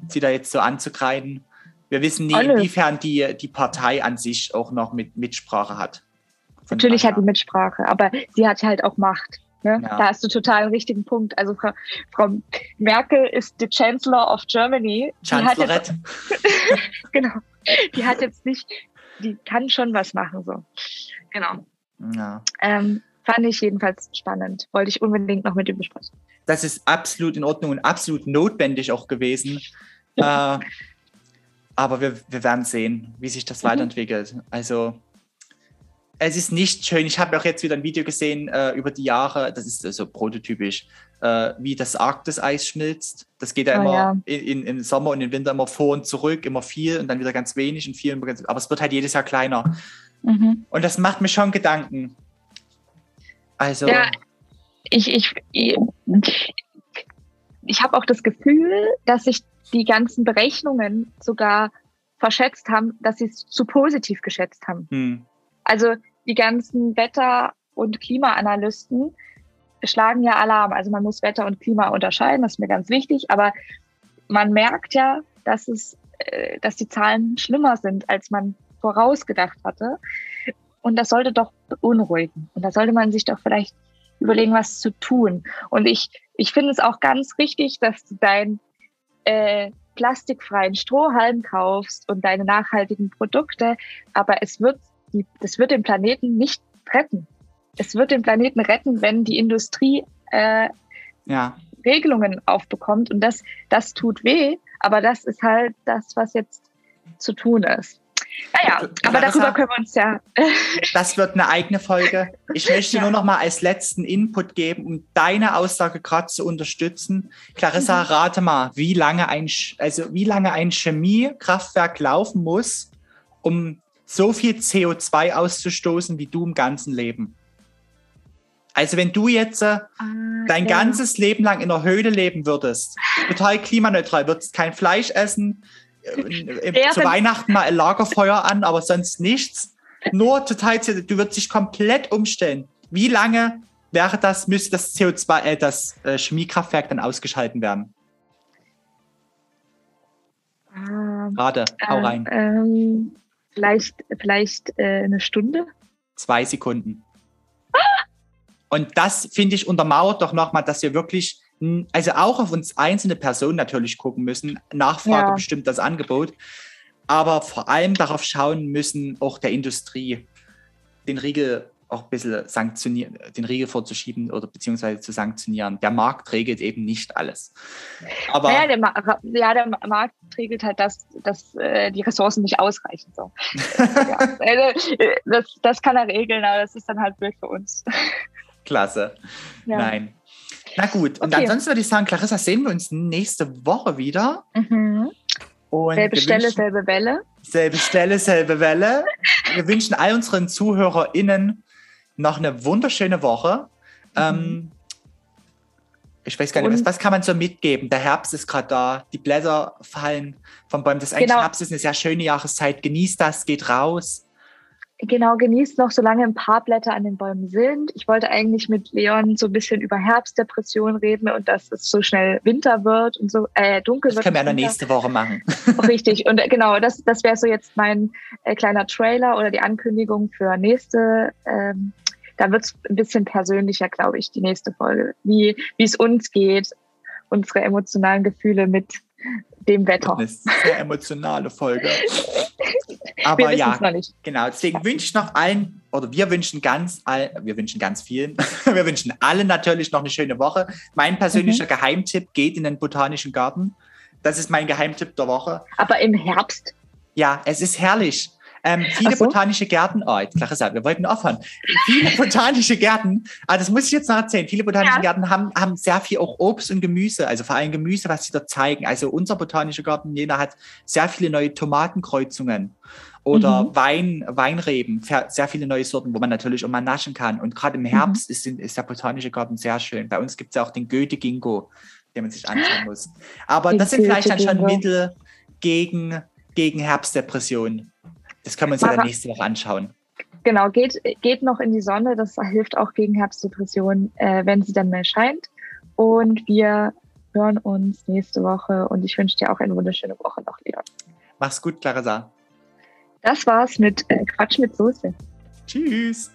sie da jetzt so anzukreiden. Wir wissen nie, Alle. inwiefern die, die Partei an sich auch noch mit Mitsprache hat. Natürlich hat die Mitsprache, aber sie hat halt auch Macht. Ne? Ja. Da hast du total einen richtigen Punkt. Also Frau, Frau Merkel ist the Chancellor of Germany. Chancellorette. genau. Die hat jetzt nicht, die kann schon was machen. so. Genau. Ja. Ähm, fand ich jedenfalls spannend. Wollte ich unbedingt noch mit ihm besprechen das ist absolut in Ordnung und absolut notwendig auch gewesen. äh, aber wir, wir werden sehen, wie sich das mhm. weiterentwickelt. Also es ist nicht schön. Ich habe auch jetzt wieder ein Video gesehen äh, über die Jahre, das ist so also prototypisch, äh, wie das Arktis-Eis schmilzt. Das geht ja oh, immer ja. In, in, Sommer und im Winter immer vor und zurück, immer viel und dann wieder ganz wenig und viel. Aber es wird halt jedes Jahr kleiner. Mhm. Und das macht mir schon Gedanken. Also. Ja, ich, ich, ich, ich habe auch das Gefühl, dass sich die ganzen Berechnungen sogar verschätzt haben, dass sie es zu positiv geschätzt haben. Hm. Also die ganzen Wetter- und Klimaanalysten schlagen ja Alarm. Also man muss Wetter und Klima unterscheiden, das ist mir ganz wichtig. Aber man merkt ja, dass es, äh, dass die Zahlen schlimmer sind, als man vorausgedacht hatte. Und das sollte doch beunruhigen. Und da sollte man sich doch vielleicht überlegen, was zu tun. Und ich, ich finde es auch ganz richtig, dass du dein äh, plastikfreien Strohhalm kaufst und deine nachhaltigen Produkte, aber es wird, die, das wird den Planeten nicht retten. Es wird den Planeten retten, wenn die Industrie äh, ja. Regelungen aufbekommt und das, das tut weh, aber das ist halt das, was jetzt zu tun ist. Naja, aber darüber können wir uns ja. das wird eine eigene Folge. Ich möchte ja. nur noch mal als letzten Input geben, um deine Aussage gerade zu unterstützen. Clarissa, mhm. rate mal, wie lange ein, also wie lange ein Chemiekraftwerk laufen muss, um so viel CO2 auszustoßen wie du im ganzen Leben. Also wenn du jetzt äh, ah, dein ja. ganzes Leben lang in der Höhle leben würdest, total klimaneutral, würdest kein Fleisch essen, äh, zu Weihnachten mal ein Lagerfeuer an, aber sonst nichts. Nur total, du würdest dich komplett umstellen. Wie lange wäre das, müsste das CO2, äh, das äh, Chemiekraftwerk dann ausgeschalten werden? Ähm, Gerade, hau ähm, rein. Ähm, vielleicht vielleicht äh, eine Stunde? Zwei Sekunden. Ah! Und das finde ich untermauert doch nochmal, dass wir wirklich also auch auf uns einzelne Personen natürlich gucken müssen. Nachfrage ja. bestimmt das Angebot. Aber vor allem darauf schauen müssen, auch der Industrie den Riegel auch ein bisschen sanktionieren, den Riegel vorzuschieben oder beziehungsweise zu sanktionieren. Der Markt regelt eben nicht alles. Aber ja, der, Ma ja, der Markt regelt halt, dass, dass äh, die Ressourcen nicht ausreichen. So. ja. also, äh, das, das kann er regeln, aber das ist dann halt blöd für uns. Klasse. Ja. Nein. Na gut, und okay. ansonsten würde ich sagen, Clarissa, sehen wir uns nächste Woche wieder. Mhm. selbe Stelle, wünschen, selbe Welle. Selbe Stelle, selbe Welle. wir wünschen all unseren ZuhörerInnen noch eine wunderschöne Woche. Mhm. Ähm, ich weiß gar nicht, was, was, kann man so mitgeben? Der Herbst ist gerade da, die Blätter fallen vom Bäumen. Das ist eigentlich genau. Herbst ist eine sehr schöne Jahreszeit. Genießt das, geht raus. Genau, genießt noch, solange ein paar Blätter an den Bäumen sind. Ich wollte eigentlich mit Leon so ein bisschen über Herbstdepression reden und dass es so schnell Winter wird und so äh, dunkel das wird. Das können wir ja nächste Woche machen. Richtig. Und äh, genau, das, das wäre so jetzt mein äh, kleiner Trailer oder die Ankündigung für nächste. Ähm, da wird es ein bisschen persönlicher, glaube ich, die nächste Folge. Wie wie es uns geht, unsere emotionalen Gefühle mit dem Wetter. Eine sehr emotionale Folge. Aber ja, genau. Deswegen wünsche ich noch allen, oder wir wünschen ganz all, wir wünschen ganz vielen, wir wünschen allen natürlich noch eine schöne Woche. Mein persönlicher mhm. Geheimtipp geht in den Botanischen Garten. Das ist mein Geheimtipp der Woche. Aber im Herbst? Ja, es ist herrlich. Ähm, viele so. botanische Gärten, oh, jetzt Clarissa, wir wollten aufhören. Viele botanische Gärten, ah, das muss ich jetzt noch erzählen. Viele botanische ja. Gärten haben, haben sehr viel auch Obst und Gemüse, also vor allem Gemüse, was sie da zeigen. Also unser botanischer Garten Jena hat sehr viele neue Tomatenkreuzungen oder mhm. Wein, Weinreben, sehr viele neue Sorten, wo man natürlich auch mal naschen kann. Und gerade im Herbst mhm. ist, ist, der botanische Garten sehr schön. Bei uns gibt es ja auch den Goethe-Gingo, den man sich anschauen muss. Aber das sind vielleicht dann schon Mittel gegen, gegen Herbstdepressionen. Das können wir uns ja dann nächste Woche anschauen. Genau, geht, geht noch in die Sonne. Das hilft auch gegen Herbstdepressionen, äh, wenn sie dann mehr scheint. Und wir hören uns nächste Woche und ich wünsche dir auch eine wunderschöne Woche noch, Leon. Mach's gut, Clarissa. Das war's mit äh, Quatsch mit Soße. Tschüss.